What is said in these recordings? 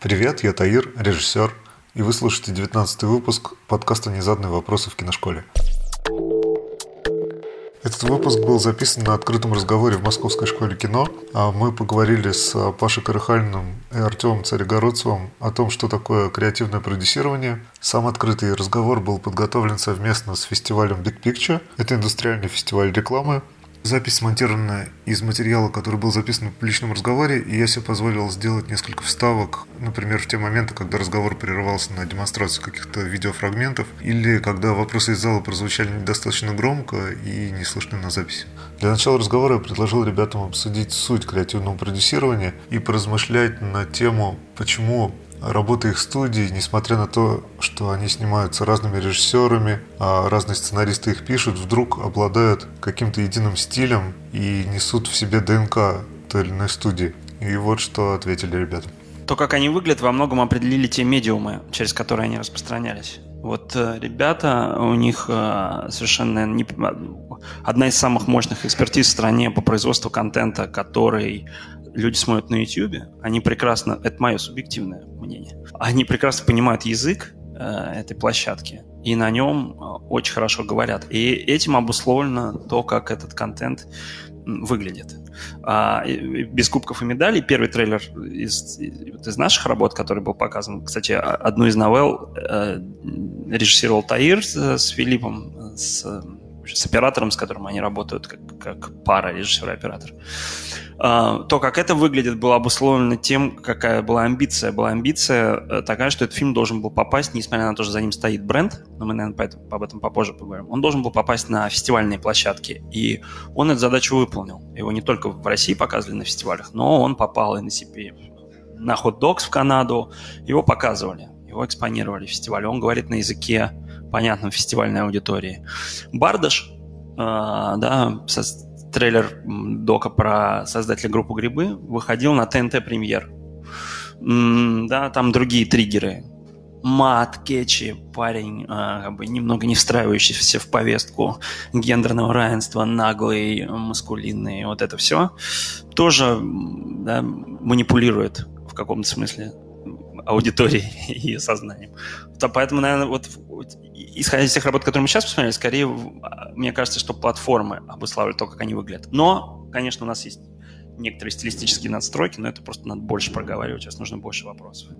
Привет, я Таир, режиссер, и вы слушаете 19 выпуск подкаста «Незаданные вопросы в киношколе». Этот выпуск был записан на открытом разговоре в Московской школе кино. А мы поговорили с Пашей Карахальным и Артемом Царегородцевым о том, что такое креативное продюсирование. Сам открытый разговор был подготовлен совместно с фестивалем Big Picture. Это индустриальный фестиваль рекламы, Запись смонтирована из материала, который был записан в публичном разговоре, и я себе позволил сделать несколько вставок, например, в те моменты, когда разговор прерывался на демонстрацию каких-то видеофрагментов, или когда вопросы из зала прозвучали недостаточно громко и не слышны на записи. Для начала разговора я предложил ребятам обсудить суть креативного продюсирования и поразмышлять на тему, почему работа их студии, несмотря на то, что они снимаются разными режиссерами, а разные сценаристы их пишут, вдруг обладают каким-то единым стилем и несут в себе ДНК той или иной студии. И вот что ответили ребята. То, как они выглядят, во многом определили те медиумы, через которые они распространялись. Вот э, ребята, у них э, совершенно не, одна из самых мощных экспертиз в стране по производству контента, который люди смотрят на YouTube, они прекрасно, это мое субъективное мнение, они прекрасно понимают язык э, этой площадки и на нем э, очень хорошо говорят. И этим обусловлено то, как этот контент выглядит. А, без кубков и медалей первый трейлер из, из наших работ, который был показан, кстати, одну из новелл э, режиссировал Таир с, с Филиппом, с, с оператором, с которым они работают как, как пара режиссер и оператор. А, то, как это выглядит, было обусловлено тем, какая была амбиция. Была амбиция э, такая, что этот фильм должен был попасть, несмотря на то, что за ним стоит бренд, но мы, наверное, об этом попозже поговорим, он должен был попасть на фестивальные площадки. И он эту задачу выполнил. Его не только в России показывали на фестивалях, но он попал и на CP, на Hot Dogs в Канаду, его показывали, его экспонировали в фестивале. Он говорит на языке, понятном фестивальной аудитории. Бардаш, э, да, трейлер дока про создателя группы «Грибы» выходил на ТНТ премьер. Да, там другие триггеры. Мат, кетчи, парень, а, как бы немного не встраивающийся в повестку гендерного равенства, наглый, маскулинный, вот это все, тоже да, манипулирует в каком-то смысле аудиторией и сознанием. Поэтому, наверное, вот исходя из тех работ, которые мы сейчас посмотрели, скорее, а, мне кажется, что платформы обуславливают то, как они выглядят. Но, конечно, у нас есть некоторые стилистические надстройки, но это просто надо больше проговаривать, сейчас нужно больше вопросов.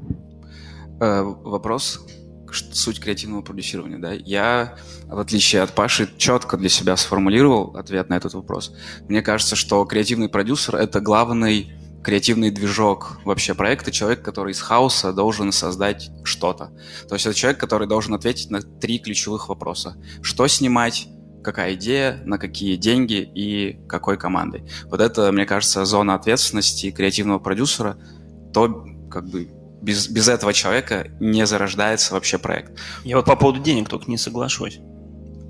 Э, вопрос, суть креативного продюсирования, да? Я, в отличие от Паши, четко для себя сформулировал ответ на этот вопрос. Мне кажется, что креативный продюсер — это главный креативный движок вообще проекта, человек, который из хаоса должен создать что-то. То есть это человек, который должен ответить на три ключевых вопроса. Что снимать, какая идея, на какие деньги и какой командой. Вот это, мне кажется, зона ответственности креативного продюсера. То, как бы, без, без этого человека не зарождается вообще проект. Я вот по поводу денег только не соглашусь.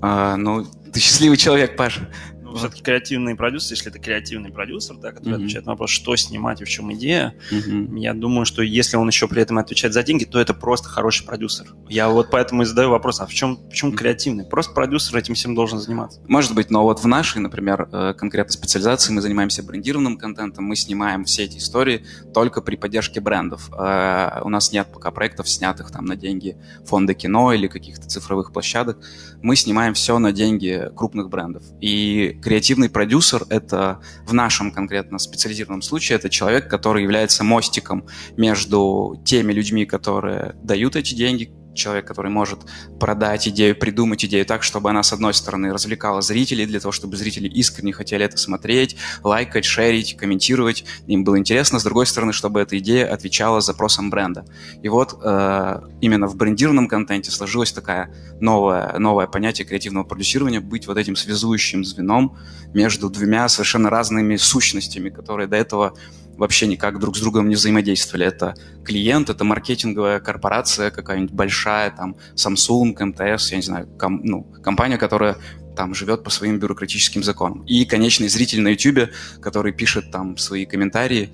А, ну, ты счастливый человек, Паша все-таки креативный продюсер, если это креативный продюсер, да, который mm-hmm. отвечает на вопрос, что снимать и в чем идея, mm-hmm. я думаю, что если он еще при этом отвечает за деньги, то это просто хороший продюсер. Я вот поэтому и задаю вопрос, а в чем, почему креативный? Просто продюсер этим всем должен заниматься. Может быть, но вот в нашей, например, э, конкретной специализации мы занимаемся брендированным контентом, мы снимаем все эти истории только при поддержке брендов. Э, у нас нет пока проектов, снятых там на деньги фонда кино или каких-то цифровых площадок. Мы снимаем все на деньги крупных брендов. И креативный продюсер — это в нашем конкретно специализированном случае это человек, который является мостиком между теми людьми, которые дают эти деньги, человек, который может продать идею, придумать идею так, чтобы она, с одной стороны, развлекала зрителей, для того, чтобы зрители искренне хотели это смотреть, лайкать, шерить, комментировать, им было интересно, с другой стороны, чтобы эта идея отвечала запросам бренда. И вот э, именно в брендированном контенте сложилось такое новое, новое понятие креативного продюсирования, быть вот этим связующим звеном между двумя совершенно разными сущностями, которые до этого вообще никак друг с другом не взаимодействовали. Это клиент, это маркетинговая корпорация какая-нибудь большая, там, Samsung, МТС, я не знаю, ком, ну, компания, которая там живет по своим бюрократическим законам. И конечный зритель на YouTube, который пишет там свои комментарии,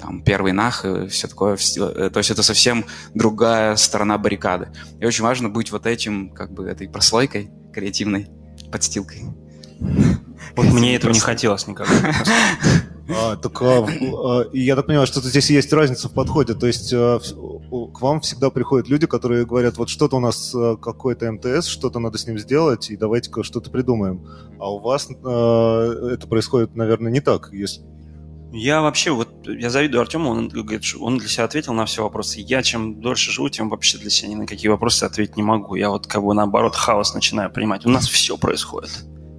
там, первый нах и все такое. Э, то есть это совсем другая сторона баррикады. И очень важно быть вот этим, как бы, этой прослойкой креативной, подстилкой. Вот мне этого не хотелось никогда. А, так, а, а, я так понимаю, что здесь есть разница в подходе. То есть а, к вам всегда приходят люди, которые говорят, вот что-то у нас а, какой-то МТС, что-то надо с ним сделать, и давайте-ка что-то придумаем. А у вас а, это происходит, наверное, не так. Если, я вообще, вот, я завидую Артему, он говорит, он для себя ответил на все вопросы. Я чем дольше живу, тем вообще для себя ни на какие вопросы ответить не могу. Я вот как бы наоборот хаос начинаю принимать. У нас все происходит.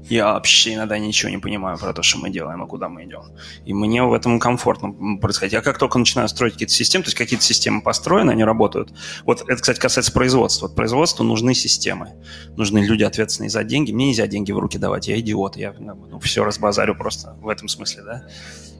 Я вообще иногда ничего не понимаю про то, что мы делаем и куда мы идем. И мне в этом комфортно происходить. Я как только начинаю строить какие-то системы, то есть какие-то системы построены, они работают. Вот это, кстати, касается производства. Вот производству нужны системы. Нужны люди, ответственные за деньги. Мне нельзя деньги в руки давать, я идиот. Я ну, все разбазарю просто в этом смысле, да.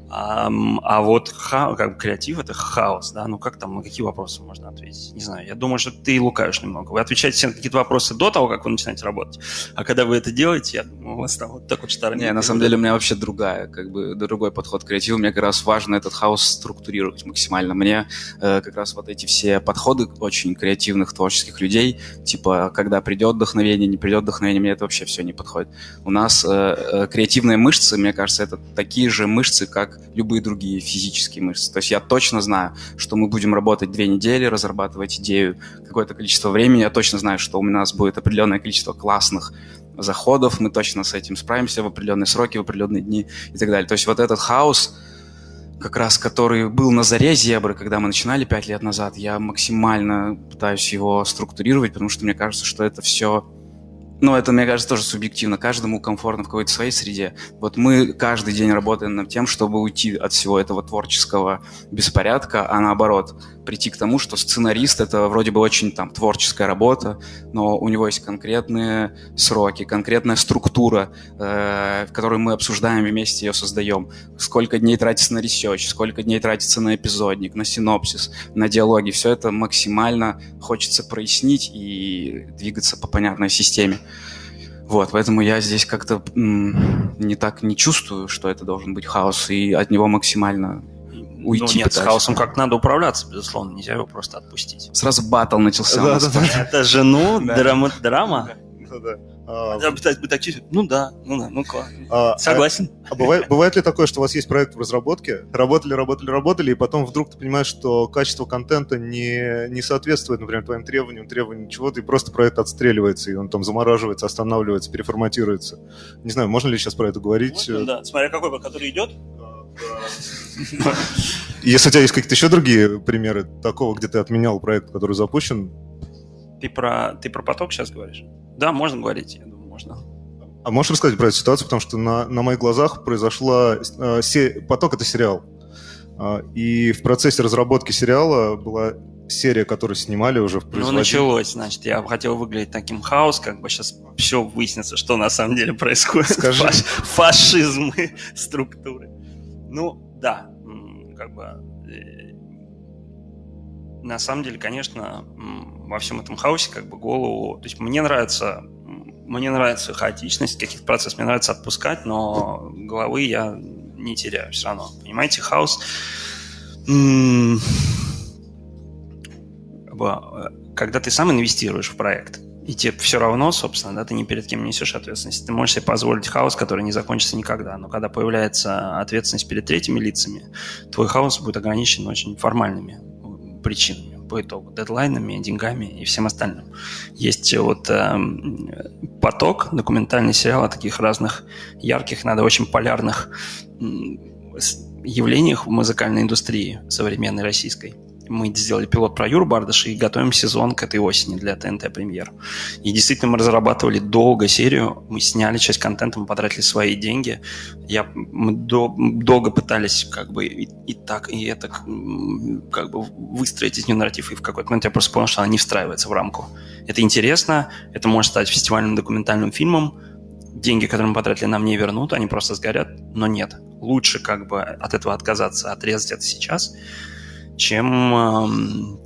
А, а вот ха, как бы креатив это хаос, да, ну как там, на какие вопросы можно ответить? Не знаю, я думаю, что ты лукаешь немного. Вы отвечаете все на какие-то вопросы до того, как вы начинаете работать, а когда вы это делаете, я думаю, у вас там вот так вот штормит. Не, на самом деле у меня вообще другая, как бы другой подход к креативу. Мне как раз важно этот хаос структурировать максимально. Мне э, как раз вот эти все подходы очень креативных, творческих людей, типа, когда придет вдохновение, не придет вдохновение, мне это вообще все не подходит. У нас э, э, креативные мышцы, мне кажется, это такие же мышцы, как любые другие физические мышцы. То есть я точно знаю, что мы будем работать две недели, разрабатывать идею какое-то количество времени. Я точно знаю, что у нас будет определенное количество классных заходов, мы точно с этим справимся в определенные сроки, в определенные дни и так далее. То есть вот этот хаос, как раз который был на заре зебры, когда мы начинали пять лет назад, я максимально пытаюсь его структурировать, потому что мне кажется, что это все но это, мне кажется, тоже субъективно. Каждому комфортно в какой-то своей среде. Вот мы каждый день работаем над тем, чтобы уйти от всего этого творческого беспорядка, а наоборот, прийти к тому, что сценарист — это вроде бы очень там творческая работа, но у него есть конкретные сроки, конкретная структура, э, в которой мы обсуждаем вместе ее создаем. Сколько дней тратится на research, сколько дней тратится на эпизодник, на синопсис, на диалоги. Все это максимально хочется прояснить и двигаться по понятной системе. Вот, поэтому я здесь как-то не так не чувствую, что это должен быть хаос, и от него максимально уйти. Ну, нет, пытаюсь. с хаосом как надо управляться, безусловно, нельзя его просто отпустить. Сразу батл начался. Да, да, да. Это же, ну, драма. драма. Да, да. А, ну да, ну да, ну класс. А, Согласен. А, а бывает, бывает ли такое, что у вас есть проект в разработке, работали, работали, работали, и потом вдруг ты понимаешь, что качество контента не, не соответствует, например, твоим требованиям, требованиям чего-то, и просто проект отстреливается, и он там замораживается, останавливается, переформатируется. Не знаю, можно ли сейчас про это говорить? Можно, да, смотря какой, который идет. Если у тебя есть какие-то еще другие примеры такого, где ты отменял проект, который запущен? Ты про, ты про поток сейчас говоришь? Да, можно говорить, я думаю, можно. А можешь рассказать про эту ситуацию, потому что на, на моих глазах произошла... Э, се, поток — это сериал. Э, и в процессе разработки сериала была серия, которую снимали уже в Ну, началось, значит. Я хотел выглядеть таким хаос, как бы сейчас все выяснится, что на самом деле происходит. Скажи. Фаш, фашизм структуры. Ну, да, как бы э, на самом деле, конечно, во всем этом хаосе как бы голову... То есть мне нравится, мне нравится хаотичность каких-то процессов, мне нравится отпускать, но головы я не теряю все равно. Понимаете, хаос... Э, когда ты сам инвестируешь в проект, и тебе все равно, собственно, да, ты ни перед кем не несешь ответственность. Ты можешь себе позволить хаос, который не закончится никогда. Но когда появляется ответственность перед третьими лицами, твой хаос будет ограничен очень формальными причинами по итогу, дедлайнами, деньгами и всем остальным. Есть вот э, поток, документальный сериал о таких разных ярких, надо очень полярных явлениях в музыкальной индустрии современной российской – мы сделали пилот про Юру Бардыша и готовим сезон к этой осени для ТНТ премьер. И действительно мы разрабатывали долго серию, мы сняли часть контента, мы потратили свои деньги. Я, мы до, долго пытались как бы и, и так, и это как бы выстроить из нее нарратив, и в какой-то момент я просто понял, что она не встраивается в рамку. Это интересно, это может стать фестивальным документальным фильмом, деньги, которые мы потратили, нам не вернут, они просто сгорят, но нет. Лучше как бы от этого отказаться, отрезать это сейчас, чем,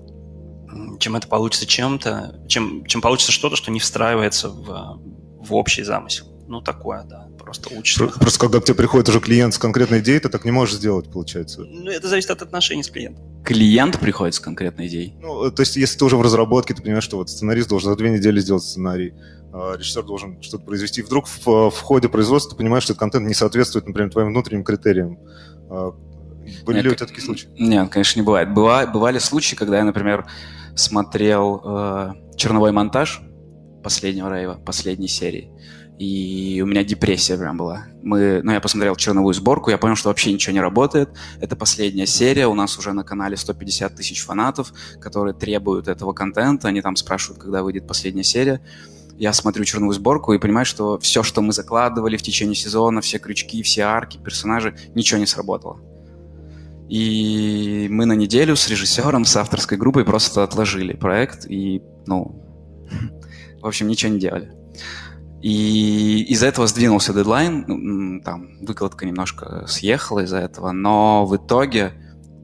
чем это получится чем-то, чем, чем получится что-то, что не встраивается в, в общий замысел. Ну, такое, да, просто учишься. Просто, когда к тебе приходит уже клиент с конкретной идеей, ты так не можешь сделать, получается. Ну, это зависит от отношений с клиентом. Клиент приходит с конкретной идеей? Ну, то есть, если ты уже в разработке, ты понимаешь, что вот сценарист должен за две недели сделать сценарий, а режиссер должен что-то произвести. И вдруг в, в ходе производства ты понимаешь, что этот контент не соответствует, например, твоим внутренним критериям. Были Нет, ли у тебя такие случаи? Нет, конечно, не бывает. Быва- бывали случаи, когда я, например, смотрел э, черновой монтаж последнего рейва, последней серии, и у меня депрессия прям была. Мы, ну, я посмотрел черновую сборку, я понял, что вообще ничего не работает. Это последняя серия, у нас уже на канале 150 тысяч фанатов, которые требуют этого контента, они там спрашивают, когда выйдет последняя серия. Я смотрю черновую сборку и понимаю, что все, что мы закладывали в течение сезона, все крючки, все арки, персонажи, ничего не сработало. И мы на неделю с режиссером, с авторской группой просто отложили проект и, ну, в общем, ничего не делали. И из-за этого сдвинулся дедлайн, м, там выкладка немножко съехала из-за этого, но в итоге,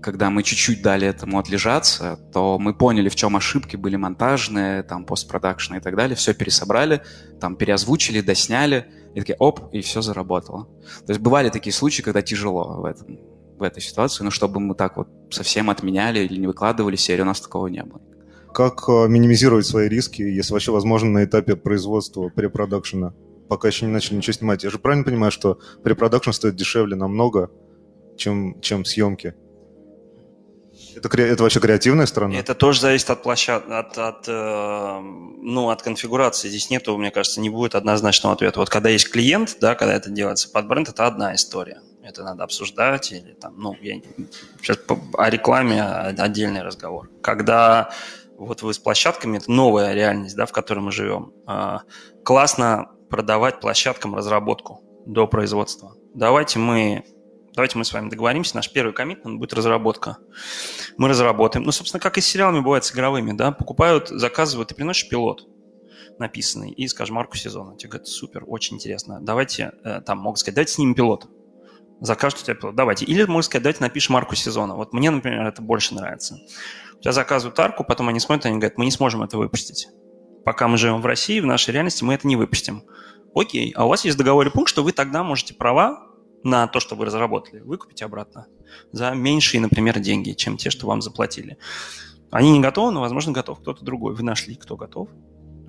когда мы чуть-чуть дали этому отлежаться, то мы поняли, в чем ошибки были монтажные, там постпродакшн и так далее, все пересобрали, там переозвучили, досняли, и такие, оп, и все заработало. То есть бывали такие случаи, когда тяжело в этом в этой ситуации, но чтобы мы так вот совсем отменяли или не выкладывали серию, у нас такого не было. Как э, минимизировать свои риски, если вообще возможно на этапе производства препродакшена, пока еще не начали ничего снимать? Я же правильно понимаю, что препродакшн стоит дешевле намного, чем, чем съемки? Это, кре- это вообще креативная сторона? Это тоже зависит от площадки, от, от, э, ну, от конфигурации. Здесь нету, мне кажется, не будет однозначного ответа. Вот когда есть клиент, да, когда это делается под бренд, это одна история. Это надо обсуждать или там, ну, я сейчас по- о рекламе отдельный разговор. Когда вот вы с площадками, это новая реальность, да, в которой мы живем. А, классно продавать площадкам разработку до производства. Давайте мы, давайте мы с вами договоримся, наш первый коммитмент будет разработка. Мы разработаем. Ну, собственно, как и с сериалами бывает с игровыми, да, покупают, заказывают, ты приносишь пилот написанный и, скажем, марку сезона. Тебе говорят, супер, очень интересно. Давайте, э, там, могут сказать, давайте снимем пилот. Закажут у тебя. Давайте. Или могут сказать, давайте напишем марку сезона. Вот мне, например, это больше нравится. У тебя заказывают арку, потом они смотрят, они говорят, мы не сможем это выпустить. Пока мы живем в России, в нашей реальности, мы это не выпустим. Окей, а у вас есть в договоре пункт, что вы тогда можете права на то, что вы разработали, выкупить обратно за меньшие, например, деньги, чем те, что вам заплатили. Они не готовы, но, возможно, готов кто-то другой. Вы нашли, кто готов,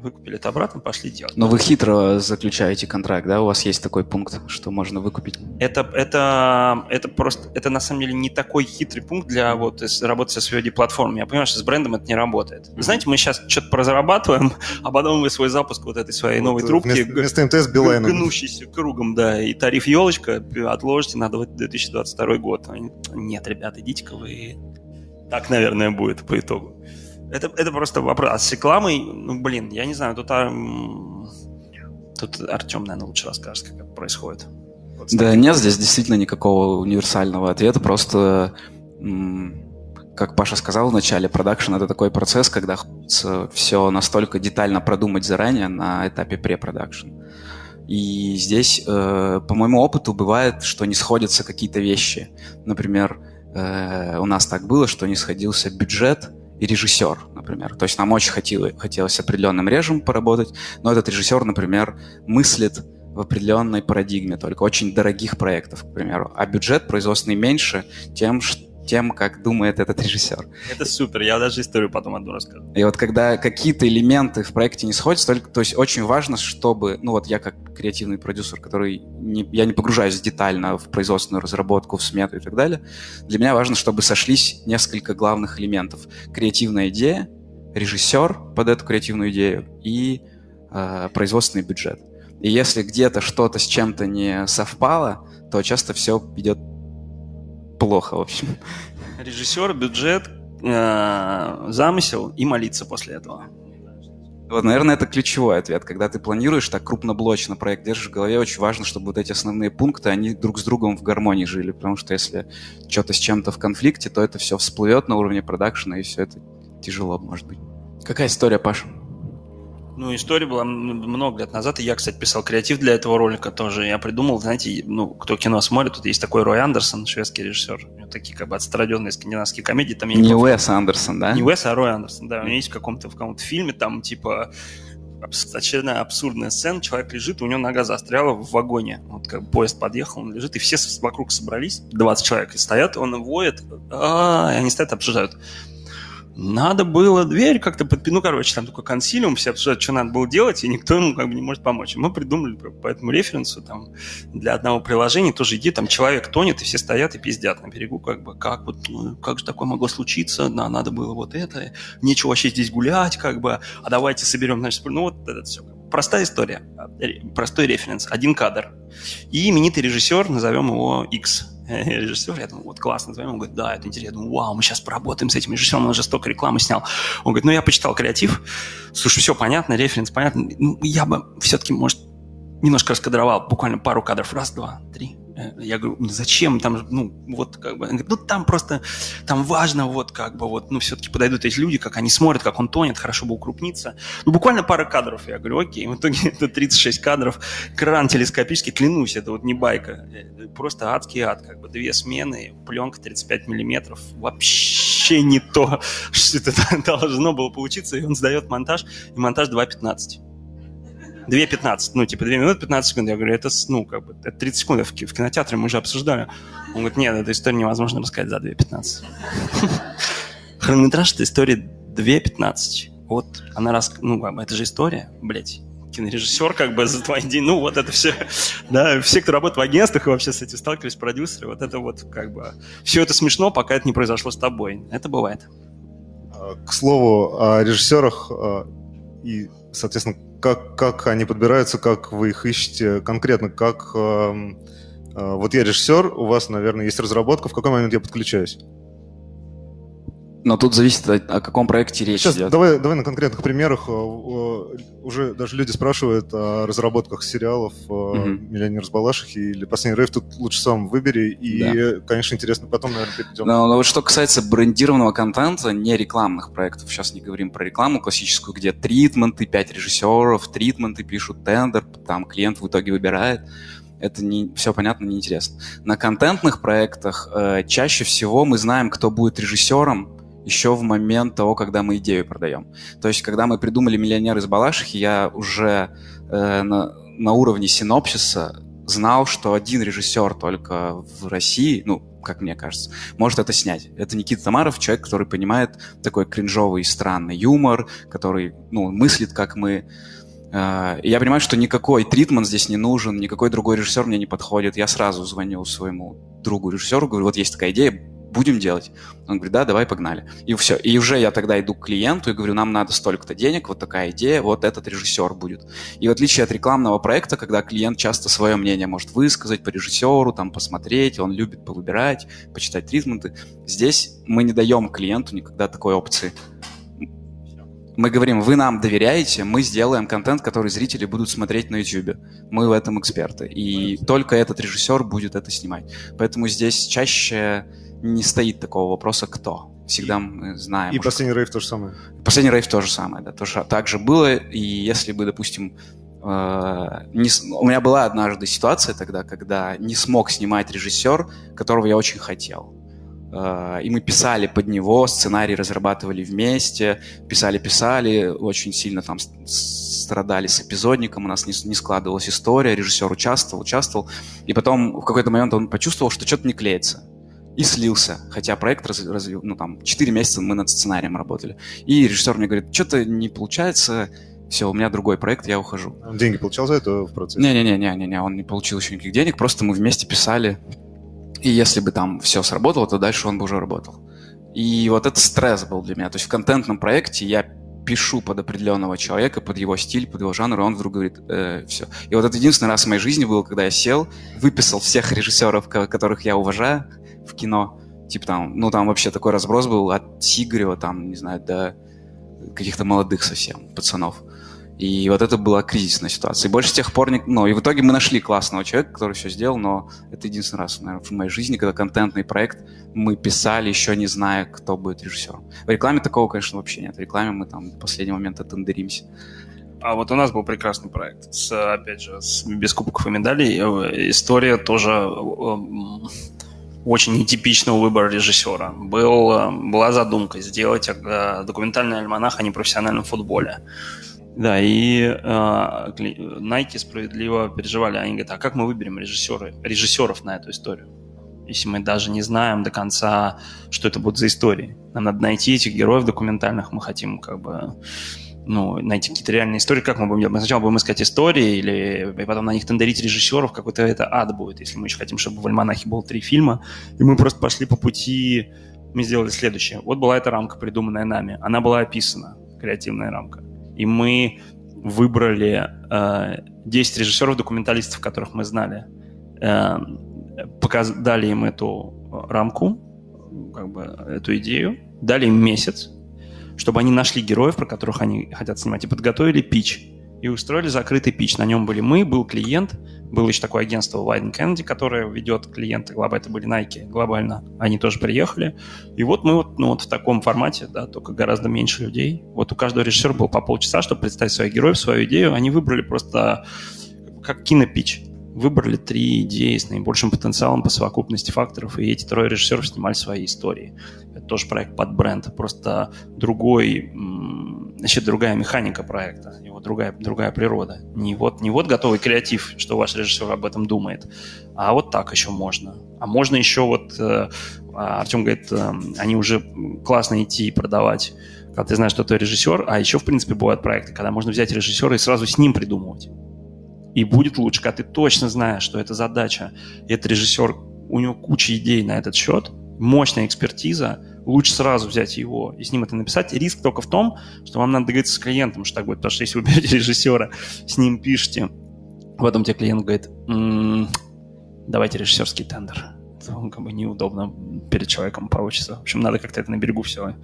выкупили это обратно, пошли делать. Но вы хитро заключаете контракт, да? У вас есть такой пункт, что можно выкупить. Это, это, это просто, это на самом деле не такой хитрый пункт для вот работы со своей платформой. Я понимаю, что с брендом это не работает. Вы знаете, мы сейчас что-то прозарабатываем, а потом вы свой запуск вот этой своей новой Вот, трубки Вместо, вместо МТС Билайна. гнущийся кругом, да, и тариф елочка отложите на 2022 год. Они, Нет, ребят, идите-ка вы. Так, наверное, будет по итогу. Это, это просто вопрос. А с рекламой, ну, блин, я не знаю, тут, а, тут Артем, наверное, лучше расскажет, как это происходит. Вот Да нет здесь действительно никакого универсального ответа, просто, как Паша сказал в начале, продакшн — это такой процесс, когда хочется все настолько детально продумать заранее на этапе препродакшн. И здесь, э, по моему опыту, бывает, что не сходятся какие-то вещи. Например, э, у нас так было, что не сходился бюджет и режиссер, например. То есть нам очень хотело- хотелось с определенным режимом поработать, но этот режиссер, например, мыслит в определенной парадигме, только очень дорогих проектов, к примеру. А бюджет производственный меньше тем, ш- тем, как думает этот режиссер. Это супер, я даже историю потом одну расскажу. И вот когда какие-то элементы в проекте не сходятся, только, то есть очень важно, чтобы, ну вот я как креативный продюсер, который не, я не погружаюсь детально в производственную разработку, в смету и так далее, для меня важно, чтобы сошлись несколько главных элементов. Креативная идея, режиссер под эту креативную идею и э, производственный бюджет. И если где-то что-то с чем-то не совпало, то часто все идет плохо, в общем. Режиссер, бюджет, э, замысел и молиться после этого. Вот, наверное, это ключевой ответ. Когда ты планируешь так крупноблочно проект, держишь в голове, очень важно, чтобы вот эти основные пункты, они друг с другом в гармонии жили. Потому что если что-то с чем-то в конфликте, то это все всплывет на уровне продакшена, и все это тяжело может быть. Какая история, Паша? Ну, история была много лет назад, и я, кстати, писал креатив для этого ролика тоже. Я придумал, знаете, ну, кто кино смотрит, тут есть такой Рой Андерсон, шведский режиссер. У него такие как бы отстраденные скандинавские комедии. Там Не Уэс Андерсон, да? Не Уэс, а Рой Андерсон, да. У него есть в каком-то, в каком-то фильме там, типа, очередная абсурдная сцена, человек лежит, у него нога застряла в вагоне. Вот как поезд подъехал, он лежит, и все вокруг собрались, 20 человек, и стоят, он воет, а, и они стоят, обсуждают. Надо было дверь как-то подпинуть. Ну, короче, там такой консилиум, все обсуждают, что надо было делать, и никто ему как бы не может помочь. Мы придумали по этому референсу там для одного приложения тоже иди, там человек тонет, и все стоят и пиздят на берегу, как бы, как вот, ну, как же такое могло случиться, да, надо было вот это, нечего вообще здесь гулять, как бы, а давайте соберем, значит, ну вот это все. Простая история, простой референс, один кадр. И именитый режиссер, назовем его X, режиссер, я думаю, вот классно, назовем. Он говорит, да, это интересно. Я думаю, вау, мы сейчас поработаем с этим режиссером, он уже столько рекламы снял. Он говорит, ну, я почитал креатив, слушай, все понятно, референс понятно. Ну, я бы все-таки, может, немножко раскадровал, буквально пару кадров, раз, два, три, я говорю, ну зачем? Там, ну вот как бы, ну там просто, там важно вот как бы вот, ну все-таки подойдут эти люди, как они смотрят, как он тонет, хорошо бы укрупниться. Ну буквально пара кадров, я говорю, окей, в итоге это 36 кадров, кран телескопический, клянусь, это вот не байка, просто адский ад, как бы. Две смены, пленка 35 миллиметров, вообще не то, что это должно было получиться, и он сдает монтаж, и монтаж 2.15. 2.15, ну, типа 2 минуты 15 секунд. Я говорю, это, ну, как бы, это 30 секунд в, кинотеатре, мы же обсуждали. Он говорит, нет, эту историю невозможно рассказать за 2.15. Хронометраж этой истории 2.15. Вот она раз... Ну, как бы, это же история, блядь кинорежиссер, как бы за твои деньги, ну, вот это все, да, все, кто работает в агентствах и вообще с этим сталкивались, продюсеры, вот это вот, как бы, все это смешно, пока это не произошло с тобой. Это бывает. А, к слову, о режиссерах а, и, соответственно, как, как они подбираются, как вы их ищете конкретно, как... Э, э, вот я режиссер, у вас, наверное, есть разработка, в какой момент я подключаюсь? Но тут зависит, о, о каком проекте речь Сейчас, идет. Давай, давай на конкретных примерах. Э, э, уже даже люди спрашивают о разработках сериалов угу. «Миллионер с Балашихи» или «Последний рейв». Тут лучше сам выбери. И, да. конечно, интересно потом, наверное, перейдем. Но, но вот что касается брендированного контента, не рекламных проектов, сейчас не говорим про рекламу классическую, где тритменты, пять режиссеров, тритменты пишут тендер, там клиент в итоге выбирает это не все понятно, неинтересно. На контентных проектах э, чаще всего мы знаем, кто будет режиссером, еще в момент того, когда мы идею продаем. То есть, когда мы придумали «Миллионер из Балашихи», я уже э, на, на уровне синопсиса знал, что один режиссер только в России, ну, как мне кажется, может это снять. Это Никита Тамаров, человек, который понимает такой кринжовый и странный юмор, который, ну, мыслит, как мы. Э, я понимаю, что никакой тритмент здесь не нужен, никакой другой режиссер мне не подходит. Я сразу звоню своему другу режиссеру, говорю, вот есть такая идея, будем делать. Он говорит, да, давай, погнали. И все. И уже я тогда иду к клиенту и говорю, нам надо столько-то денег, вот такая идея, вот этот режиссер будет. И в отличие от рекламного проекта, когда клиент часто свое мнение может высказать по режиссеру, там, посмотреть, он любит повыбирать, почитать тритменты, здесь мы не даем клиенту никогда такой опции. Мы говорим, вы нам доверяете, мы сделаем контент, который зрители будут смотреть на YouTube. Мы в этом эксперты. И только этот режиссер будет это снимать. Поэтому здесь чаще не стоит такого вопроса «кто?». Всегда мы знаем. И уже. последний рейв то же самое. Последний рейв то же самое, да. Тоже так же было. И если бы, допустим, э, не, у меня была однажды ситуация тогда, когда не смог снимать режиссер, которого я очень хотел. Э, и мы писали под него, сценарий разрабатывали вместе, писали-писали, очень сильно там страдали с эпизодником, у нас не, не складывалась история, режиссер участвовал, участвовал, и потом в какой-то момент он почувствовал, что что-то не клеится и слился. Хотя проект раз, развил, ну там, 4 месяца мы над сценарием работали. И режиссер мне говорит, что-то не получается, все, у меня другой проект, я ухожу. Он деньги получал за это в процессе? Не-не-не, он не получил еще никаких денег, просто мы вместе писали. И если бы там все сработало, то дальше он бы уже работал. И вот это стресс был для меня. То есть в контентном проекте я пишу под определенного человека, под его стиль, под его жанр, и он вдруг говорит, э, все. И вот это единственный раз в моей жизни был, когда я сел, выписал всех режиссеров, которых я уважаю, в кино. Типа там, ну там вообще такой разброс был от Сигарева, там, не знаю, до каких-то молодых совсем пацанов. И вот это была кризисная ситуация. И больше с тех пор, ну, и в итоге мы нашли классного человека, который все сделал, но это единственный раз, наверное, в моей жизни, когда контентный проект мы писали, еще не зная, кто будет режиссером. В рекламе такого, конечно, вообще нет. В рекламе мы там в последний момент отендеримся. А вот у нас был прекрасный проект, с, опять же, с, без кубков и медалей. История тоже очень нетипичного выбора режиссера. Был, была задумка сделать э, документальный альманах о непрофессиональном футболе. Да, и э, Nike справедливо переживали. Они говорят, а как мы выберем режиссеры, режиссеров на эту историю? если мы даже не знаем до конца, что это будет за истории. Нам надо найти этих героев документальных, мы хотим как бы ну, найти какие-то реальные истории, как мы будем делать? Мы сначала будем искать истории, или и потом на них тендерить режиссеров, какой-то это ад будет, если мы еще хотим, чтобы в «Альманахе» было три фильма, и мы просто пошли по пути, мы сделали следующее. Вот была эта рамка, придуманная нами, она была описана, креативная рамка, и мы выбрали э, 10 режиссеров-документалистов, которых мы знали, э, показ... дали им эту рамку, как бы эту идею, дали им месяц, чтобы они нашли героев, про которых они хотят снимать, и подготовили пич. И устроили закрытый пич. На нем были мы, был клиент, было еще такое агентство Widen Kennedy, которое ведет клиенты, глобально, это были Nike глобально, они тоже приехали. И вот мы вот, ну, вот в таком формате, да, только гораздо меньше людей. Вот у каждого режиссера было по полчаса, чтобы представить своих героев, свою идею. Они выбрали просто как кинопич выбрали три идеи с наибольшим потенциалом по совокупности факторов, и эти трое режиссеров снимали свои истории. Это тоже проект под бренд, просто другой, значит, другая механика проекта, его другая, другая природа. Не вот, не вот готовый креатив, что ваш режиссер об этом думает, а вот так еще можно. А можно еще вот, э, а Артем говорит, э, они уже классно идти и продавать когда ты знаешь, что ты режиссер, а еще, в принципе, бывают проекты, когда можно взять режиссера и сразу с ним придумывать. И будет лучше, когда ты точно знаешь, что это задача, и этот режиссер, у него куча идей на этот счет, мощная экспертиза, лучше сразу взять его и с ним это написать. Риск только в том, что вам надо договориться с клиентом, что так будет, потому что если вы берете режиссера, с ним пишете, потом тебе клиент говорит, м-м, давайте режиссерский тендер. Это как бы неудобно перед человеком получится. В общем, надо как-то это на берегу все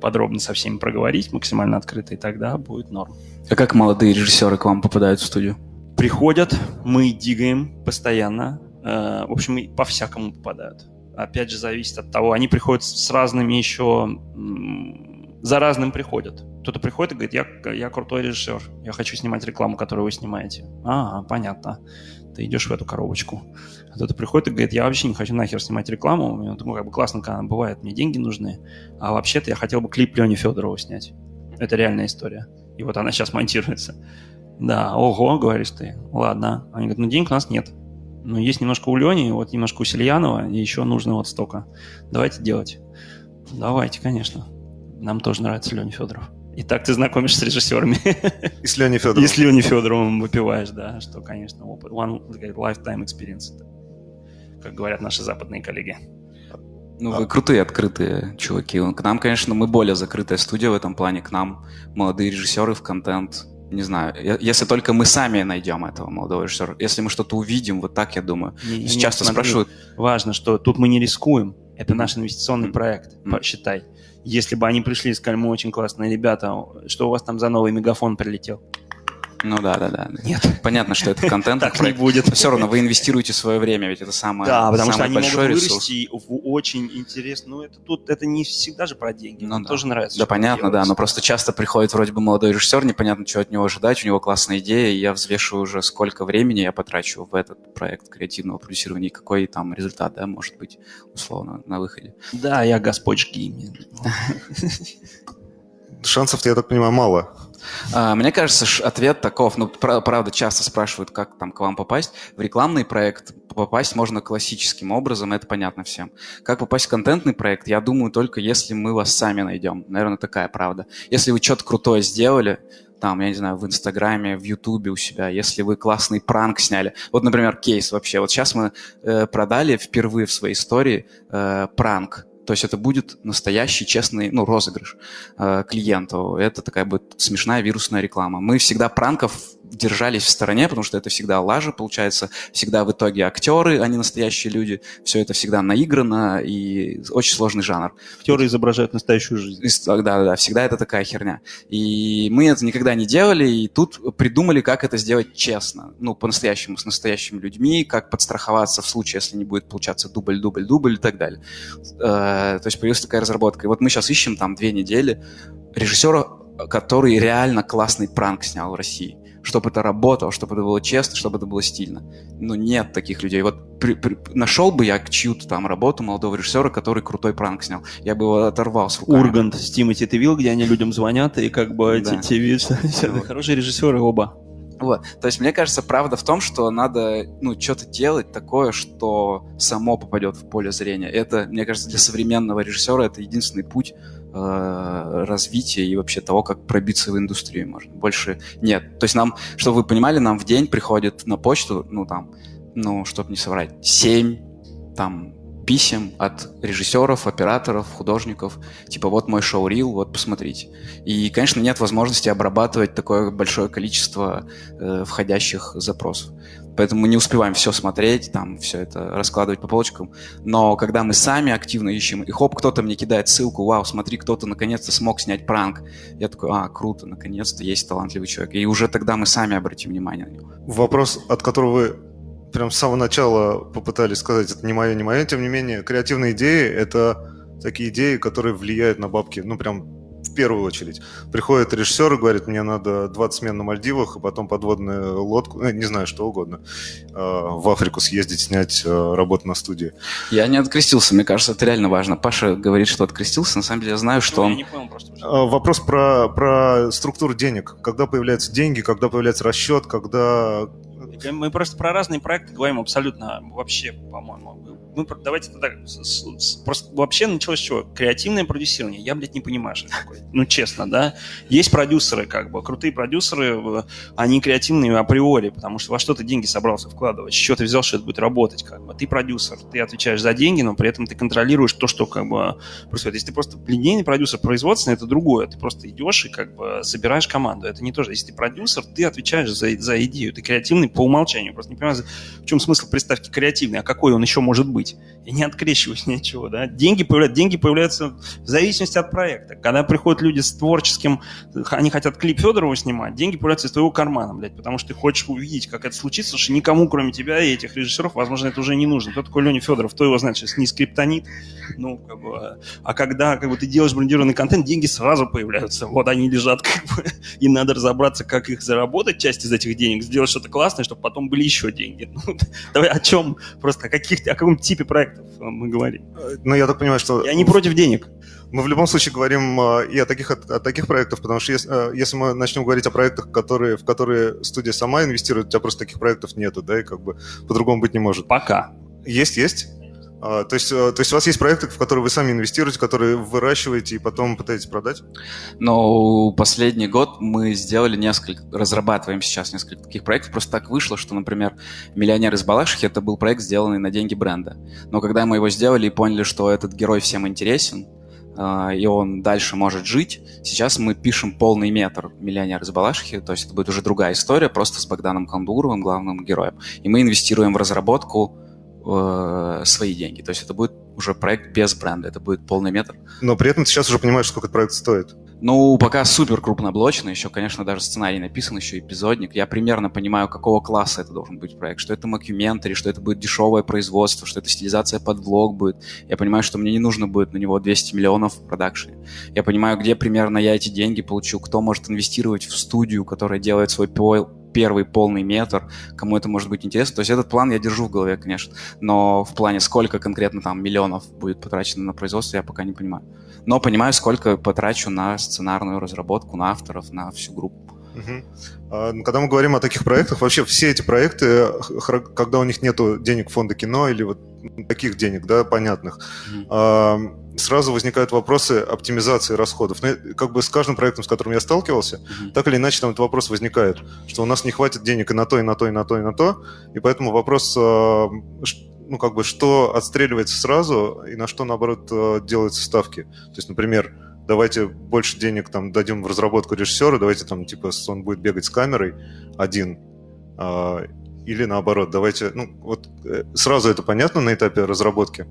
подробно со всеми проговорить, максимально открыто, и тогда будет норм. А как молодые режиссеры к вам попадают в студию? Приходят, мы дигаем постоянно. Э, в общем, по-всякому попадают. Опять же, зависит от того, они приходят с разными еще... За разным приходят. Кто-то приходит и говорит, я, я крутой режиссер, я хочу снимать рекламу, которую вы снимаете. А, понятно. Ты идешь в эту коробочку. А кто-то приходит и говорит, я вообще не хочу нахер снимать рекламу. Я думаю, как бы классно, когда бывает, мне деньги нужны. А вообще-то я хотел бы клип Лени Федорова снять. Это реальная история. И вот она сейчас монтируется. Да, ого, говоришь ты. Ладно. Они говорят, ну денег у нас нет. Но есть немножко у Лени, вот немножко у Сельянова, и еще нужно вот столько. Давайте делать. Давайте, конечно. Нам тоже нравится Леня Федоров. И так ты знакомишься с режиссерами. И с Леней Федоровым. И с Леней Федоровым выпиваешь, да, что, конечно, опыт. One lifetime experience. Как говорят наши западные коллеги. Ну, вы крутые, открытые чуваки. К нам, конечно, мы более закрытая студия в этом плане. К нам молодые режиссеры в контент не знаю, если только мы сами найдем этого молодого режиссера, если мы что-то увидим, вот так я думаю. Не, не, часто смотри, спрашивают. Важно, что тут мы не рискуем. Это наш инвестиционный mm-hmm. проект, mm-hmm. считай. Если бы они пришли и сказали, мы очень классные ребята, что у вас там за новый мегафон прилетел? Ну да, да, да. Нет. Понятно, что это контент. Так не будет. все равно вы инвестируете свое время, ведь это самое Да, потому что они могут вырасти в очень интересно. Ну, это тут это не всегда же про деньги. Ну, тоже нравится. Да, понятно, да. Но просто часто приходит вроде бы молодой режиссер, непонятно, что от него ожидать, у него классная идея, и я взвешиваю уже, сколько времени я потрачу в этот проект креативного продюсирования, и какой там результат, да, может быть, условно, на выходе. Да, я господь жги. Шансов, я так понимаю, мало. А, мне кажется, ответ таков. Ну, правда, часто спрашивают, как там к вам попасть. В рекламный проект попасть можно классическим образом, это понятно всем. Как попасть в контентный проект, я думаю, только если мы вас сами найдем. Наверное, такая правда. Если вы что-то крутое сделали, там, я не знаю, в Инстаграме, в Ютубе у себя, если вы классный пранк сняли. Вот, например, кейс вообще. Вот сейчас мы э, продали впервые в своей истории э, пранк то есть это будет настоящий честный ну, розыгрыш э, клиенту. Это такая будет смешная вирусная реклама. Мы всегда пранков держались в стороне, потому что это всегда лажа, получается, всегда в итоге актеры, а не настоящие люди. Все это всегда наиграно и очень сложный жанр. Актеры изображают настоящую жизнь. Да, да, да, всегда это такая херня. И мы это никогда не делали, и тут придумали, как это сделать честно, ну, по-настоящему, с настоящими людьми, как подстраховаться в случае, если не будет получаться дубль, дубль, дубль и так далее. Э, то есть появилась такая разработка. И вот мы сейчас ищем там две недели режиссера, который реально классный пранк снял в России чтобы это работало, чтобы это было честно, чтобы это было стильно. Но нет таких людей. Вот при, при, нашел бы я чью-то там работу молодого режиссера, который крутой пранк снял. Я бы его оторвал с руками. Ургант с Тимати ты видел, где они людям звонят, и как бы да. Хорошие режиссеры оба. Вот. То есть, мне кажется, правда в том, что надо, ну, что-то делать такое, что само попадет в поле зрения. Это, мне кажется, для современного режиссера это единственный путь развития и вообще того, как пробиться в индустрию можно. Больше нет. То есть нам, чтобы вы понимали, нам в день приходит на почту, ну, там, ну, чтобы не соврать, 7, там, писем от режиссеров, операторов, художников, типа вот мой шоу-рил, вот посмотрите. И, конечно, нет возможности обрабатывать такое большое количество э, входящих запросов. Поэтому мы не успеваем все смотреть, там все это раскладывать по полочкам. Но когда мы сами активно ищем, и хоп, кто-то мне кидает ссылку, вау, смотри, кто-то наконец-то смог снять пранк. Я такой, а, круто, наконец-то есть талантливый человек. И уже тогда мы сами обратим внимание на него. Вопрос, от которого вы прям с самого начала попытались сказать, это не мое, не мое. Тем не менее, креативные идеи — это такие идеи, которые влияют на бабки, ну, прям в первую очередь. Приходит режиссер и говорит, мне надо 20 смен на Мальдивах, и потом подводную лодку, ну, не знаю, что угодно, э, в Африку съездить, снять э, работу на студии. Я не открестился, мне кажется, это реально важно. Паша говорит, что открестился, на самом деле я знаю, что ну, он... Я не понял просто. Э, вопрос про, про структуру денег. Когда появляются деньги, когда появляется расчет, когда мы просто про разные проекты говорим абсолютно вообще, по-моему. Мы, давайте тогда просто вообще началось с чего? Креативное продюсирование. Я, блядь, не понимаю, что такое. Ну, честно, да. Есть продюсеры, как бы, крутые продюсеры, они креативные априори, потому что во что ты деньги собрался вкладывать, с чего ты взял, что это будет работать, как бы. Ты продюсер, ты отвечаешь за деньги, но при этом ты контролируешь то, что, как бы, происходит. Если ты просто линейный продюсер производственный, это другое. Ты просто идешь и, как бы, собираешь команду. Это не то же. Если ты продюсер, ты отвечаешь за, за идею. Ты креативный по умолчанию. Просто не понимаю, в чем смысл приставки креативный, а какой он еще может быть. Я не открещиваюсь ничего, да. Деньги появляются, деньги появляются в зависимости от проекта. Когда приходят люди с творческим, они хотят клип Федорова снимать, деньги появляются из твоего кармана, блядь, потому что ты хочешь увидеть, как это случится, потому что никому, кроме тебя и этих режиссеров, возможно, это уже не нужно. Кто такой Леня Федоров, кто его знает, сейчас не скриптонит, ну, как бы, а когда, как бы, ты делаешь брендированный контент, деньги сразу появляются, вот они лежат, как бы, и надо разобраться, как их заработать, часть из этих денег, сделать что-то классное, чтобы потом были еще деньги. Ну, давай о чем, просто о, каких, о каком типе проектов мы говорим. Ну, я так понимаю, что... Я не против денег. Мы в любом случае говорим э, и о таких, о, таких проектах, потому что если, э, если мы начнем говорить о проектах, которые, в которые студия сама инвестирует, у тебя просто таких проектов нету, да, и как бы по-другому быть не может. Пока. Есть, есть. А, то есть, э, то есть у вас есть проекты, в которые вы сами инвестируете, которые выращиваете и потом пытаетесь продать? Но последний год мы сделали несколько, разрабатываем сейчас несколько таких проектов. Просто так вышло, что, например, «Миллионер из Балашихи» — это был проект, сделанный на деньги бренда. Но когда мы его сделали и поняли, что этот герой всем интересен, а, и он дальше может жить. Сейчас мы пишем полный метр «Миллионер из Балашихи», то есть это будет уже другая история, просто с Богданом Кандуровым, главным героем. И мы инвестируем в разработку э, свои деньги. То есть это будет уже проект без бренда, это будет полный метр. Но при этом ты сейчас уже понимаешь, сколько этот проект стоит. Ну, пока супер крупноблочный, еще, конечно, даже сценарий написан, еще эпизодник. Я примерно понимаю, какого класса это должен быть проект, что это мокюментари, что это будет дешевое производство, что это стилизация под влог будет. Я понимаю, что мне не нужно будет на него 200 миллионов в продакшене. Я понимаю, где примерно я эти деньги получу, кто может инвестировать в студию, которая делает свой первый полный метр, кому это может быть интересно. То есть этот план я держу в голове, конечно, но в плане сколько конкретно там миллионов будет потрачено на производство, я пока не понимаю. Но понимаю, сколько потрачу на сценарную разработку, на авторов, на всю группу. Угу. Когда мы говорим о таких проектах, вообще все эти проекты, когда у них нет денег фонда кино или вот таких денег, да, понятных, угу сразу возникают вопросы оптимизации расходов. Ну, как бы с каждым проектом, с которым я сталкивался, mm-hmm. так или иначе там этот вопрос возникает, что у нас не хватит денег и на то, и на то, и на то, и на то, и поэтому вопрос, э, ну, как бы, что отстреливается сразу и на что, наоборот, э, делаются ставки. То есть, например, давайте больше денег там дадим в разработку режиссера, давайте там, типа, он будет бегать с камерой один, а, или наоборот, давайте, ну, вот э, сразу это понятно на этапе разработки,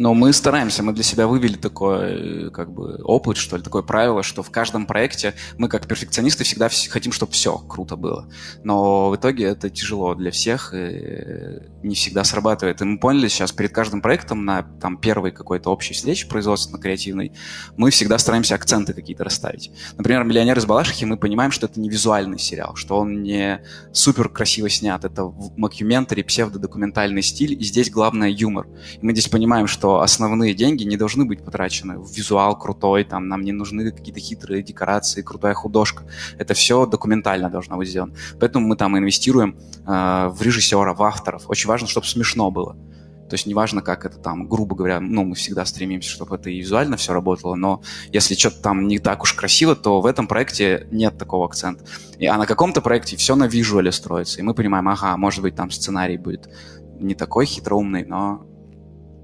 но мы стараемся, мы для себя вывели такой э, как бы опыт, что ли, такое правило, что в каждом проекте мы как перфекционисты всегда хотим, чтобы все круто было. Но в итоге это тяжело для всех, и не всегда срабатывает. И мы поняли сейчас перед каждым проектом на там первой какой-то общей встрече производственно-креативной, мы всегда стараемся акценты какие-то расставить. Например, «Миллионер из Балашихи» мы понимаем, что это не визуальный сериал, что он не супер красиво снят, это макюментари, псевдодокументальный стиль, и здесь главное юмор. И мы здесь понимаем, что основные деньги не должны быть потрачены в визуал крутой, там нам не нужны какие-то хитрые декорации, крутая художка. Это все документально должно быть сделано. Поэтому мы там инвестируем э, в режиссера, в авторов. Очень важно, чтобы смешно было. То есть неважно, как это там, грубо говоря, ну, мы всегда стремимся, чтобы это и визуально все работало, но если что-то там не так уж красиво, то в этом проекте нет такого акцента. И, а на каком-то проекте все на визуале строится, и мы понимаем, ага, может быть, там сценарий будет не такой хитроумный, но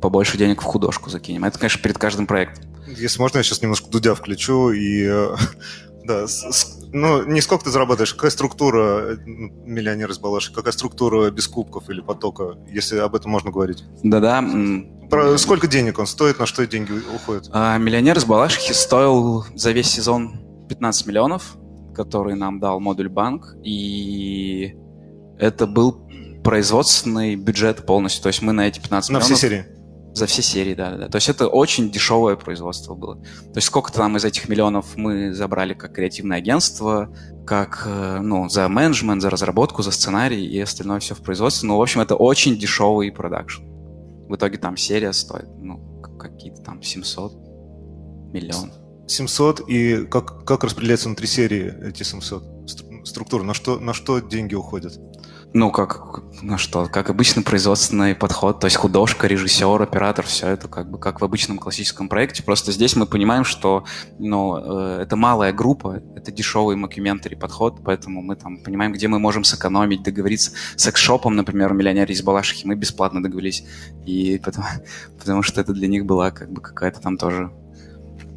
побольше денег в художку закинем. Это, конечно, перед каждым проектом. Если можно, я сейчас немножко Дудя включу и да, с, ну, не сколько ты зарабатываешь, какая структура э, миллионер из Балаши, какая структура без кубков или потока, если об этом можно говорить? Да-да. Про сколько денег он стоит, на что деньги уходят? А, миллионер из Балашихи стоил за весь сезон 15 миллионов, который нам дал модуль банк, и это был производственный бюджет полностью, то есть мы на эти 15 на миллионов... На все серии? За все серии, да, да. То есть это очень дешевое производство было. То есть сколько-то там из этих миллионов мы забрали как креативное агентство, как, э, ну, за менеджмент, за разработку, за сценарий и остальное все в производстве. Ну, в общем, это очень дешевый продакшн. В итоге там серия стоит, ну, какие-то там 700 миллионов. 700, и как, как распределяются внутри серии эти 700 структур? На что, на что деньги уходят? Ну, как, ну что, как обычно производственный подход, то есть художка, режиссер, оператор, все это как бы как в обычном классическом проекте. Просто здесь мы понимаем, что ну, э, это малая группа, это дешевый мокюментари подход, поэтому мы там понимаем, где мы можем сэкономить, договориться с экшопом, например, миллионер из Балашихи, мы бесплатно договорились, и потому, потому что это для них была как бы какая-то там тоже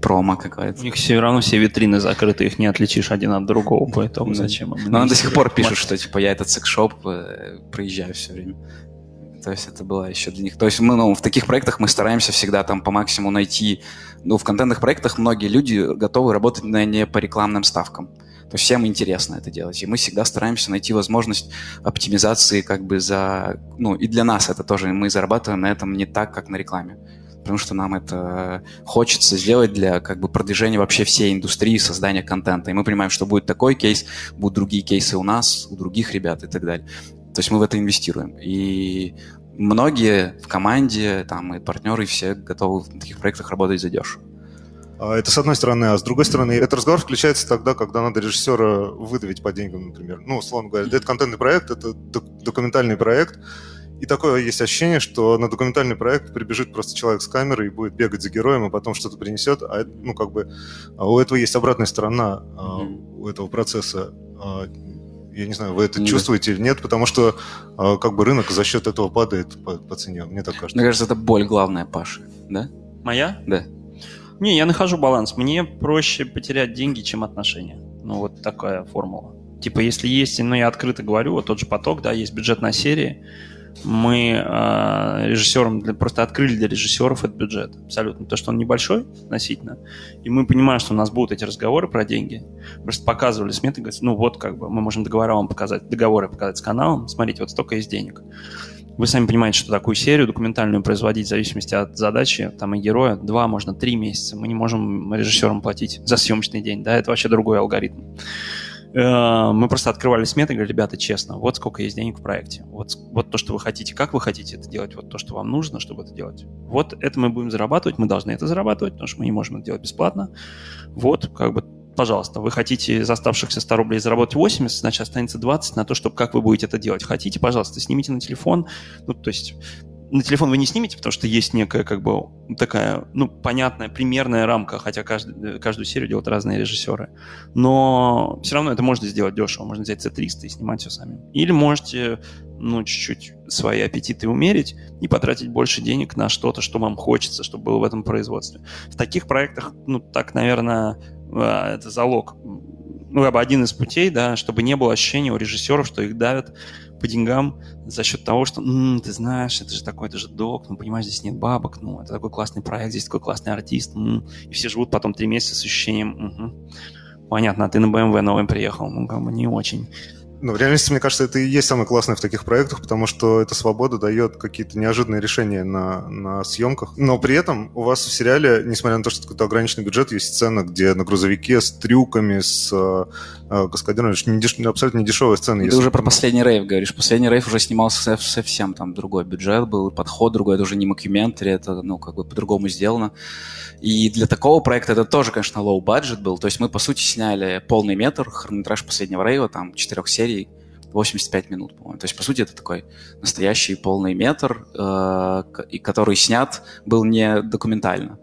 промо какая-то. У них все равно все витрины закрыты, их не отличишь один от другого, поэтому зачем им? Но до сих пор пишут, что типа я этот секс-шоп э, проезжаю все время. То есть это было еще для них. То есть мы, ну, в таких проектах мы стараемся всегда там по максимуму найти. Ну, в контентных проектах многие люди готовы работать на не по рекламным ставкам. То есть всем интересно это делать. И мы всегда стараемся найти возможность оптимизации как бы за... Ну, и для нас это тоже. Мы зарабатываем на этом не так, как на рекламе потому что нам это хочется сделать для как бы продвижения вообще всей индустрии создания контента. И мы понимаем, что будет такой кейс, будут другие кейсы у нас, у других ребят и так далее. То есть мы в это инвестируем. И многие в команде, там, и партнеры, все готовы в таких проектах работать за дешево. А это с одной стороны, а с другой стороны, этот разговор включается тогда, когда надо режиссера выдавить по деньгам, например. Ну, условно говоря, это контентный проект, это документальный проект, и такое есть ощущение, что на документальный проект прибежит просто человек с камерой и будет бегать за героем, и потом что-то принесет. А ну, как бы а у этого есть обратная сторона mm-hmm. у этого процесса. А, я не знаю, вы это mm-hmm. чувствуете или нет, потому что как бы рынок за счет этого падает по, по цене, мне так кажется. Мне кажется, это боль главная Паши, да? Моя? Да. Не, я нахожу баланс. Мне проще потерять деньги, чем отношения. Ну, вот такая формула. Типа, если есть, ну, я открыто говорю, вот тот же поток, да, есть бюджет на серии, мы э, режиссерам для, просто открыли для режиссеров этот бюджет. Абсолютно. То, что он небольшой относительно. И мы понимаем, что у нас будут эти разговоры про деньги. Просто показывали сметы, говорят, ну вот как бы мы можем договора вам показать, договоры показать с каналом. Смотрите, вот столько есть денег. Вы сами понимаете, что такую серию документальную производить в зависимости от задачи, там и героя, два, можно три месяца. Мы не можем режиссерам платить за съемочный день, да, это вообще другой алгоритм. Э, мы просто открывали сметы и говорили, ребята, честно, вот сколько есть денег в проекте, вот, вот то, что вы хотите, как вы хотите это делать, вот то, что вам нужно, чтобы это делать. Вот это мы будем зарабатывать, мы должны это зарабатывать, потому что мы не можем это делать бесплатно. Вот, как бы, пожалуйста, вы хотите из оставшихся 100 рублей заработать 80, значит, останется 20 на то, чтобы как вы будете это делать. Хотите, пожалуйста, снимите на телефон, ну, то есть на телефон вы не снимете, потому что есть некая, как бы, такая, ну, понятная, примерная рамка, хотя каждый, каждую серию делают разные режиссеры. Но все равно это можно сделать дешево. Можно взять C300 и снимать все сами. Или можете, ну, чуть-чуть свои аппетиты умерить и потратить больше денег на что-то, что вам хочется, чтобы было в этом производстве. В таких проектах, ну, так, наверное, а, это залог ну, как бы один из путей, да, чтобы не было ощущения у режиссеров, что их давят по деньгам за счет того, что, м-м, ты знаешь, это же такой, это же док, ну, понимаешь, здесь нет бабок, ну, это такой классный проект, здесь такой классный артист, м-м. и все живут потом три месяца с ощущением, угу. понятно, а ты на BMW новым приехал, ну, как бы не очень. Ну, в реальности, мне кажется, это и есть самое классное в таких проектах, потому что эта свобода дает какие-то неожиданные решения на, на съемках. Но при этом у вас в сериале, несмотря на то, что какой-то ограниченный бюджет, есть сцена, где на грузовике с трюками, с каскадерами, не деш... абсолютно не дешевая сцена. Ты если... уже про последний рейв говоришь. Последний рейв уже снимался совсем там другой бюджет был, подход другой, это уже не мокюментари, это, ну, как бы по-другому сделано. И для такого проекта это тоже, конечно, low budget был. То есть мы, по сути, сняли полный метр, хронометраж последнего рейва, там, четырех серий, 85 минут, по-моему. То есть, по сути, это такой настоящий полный метр, э, и который снят был не документально.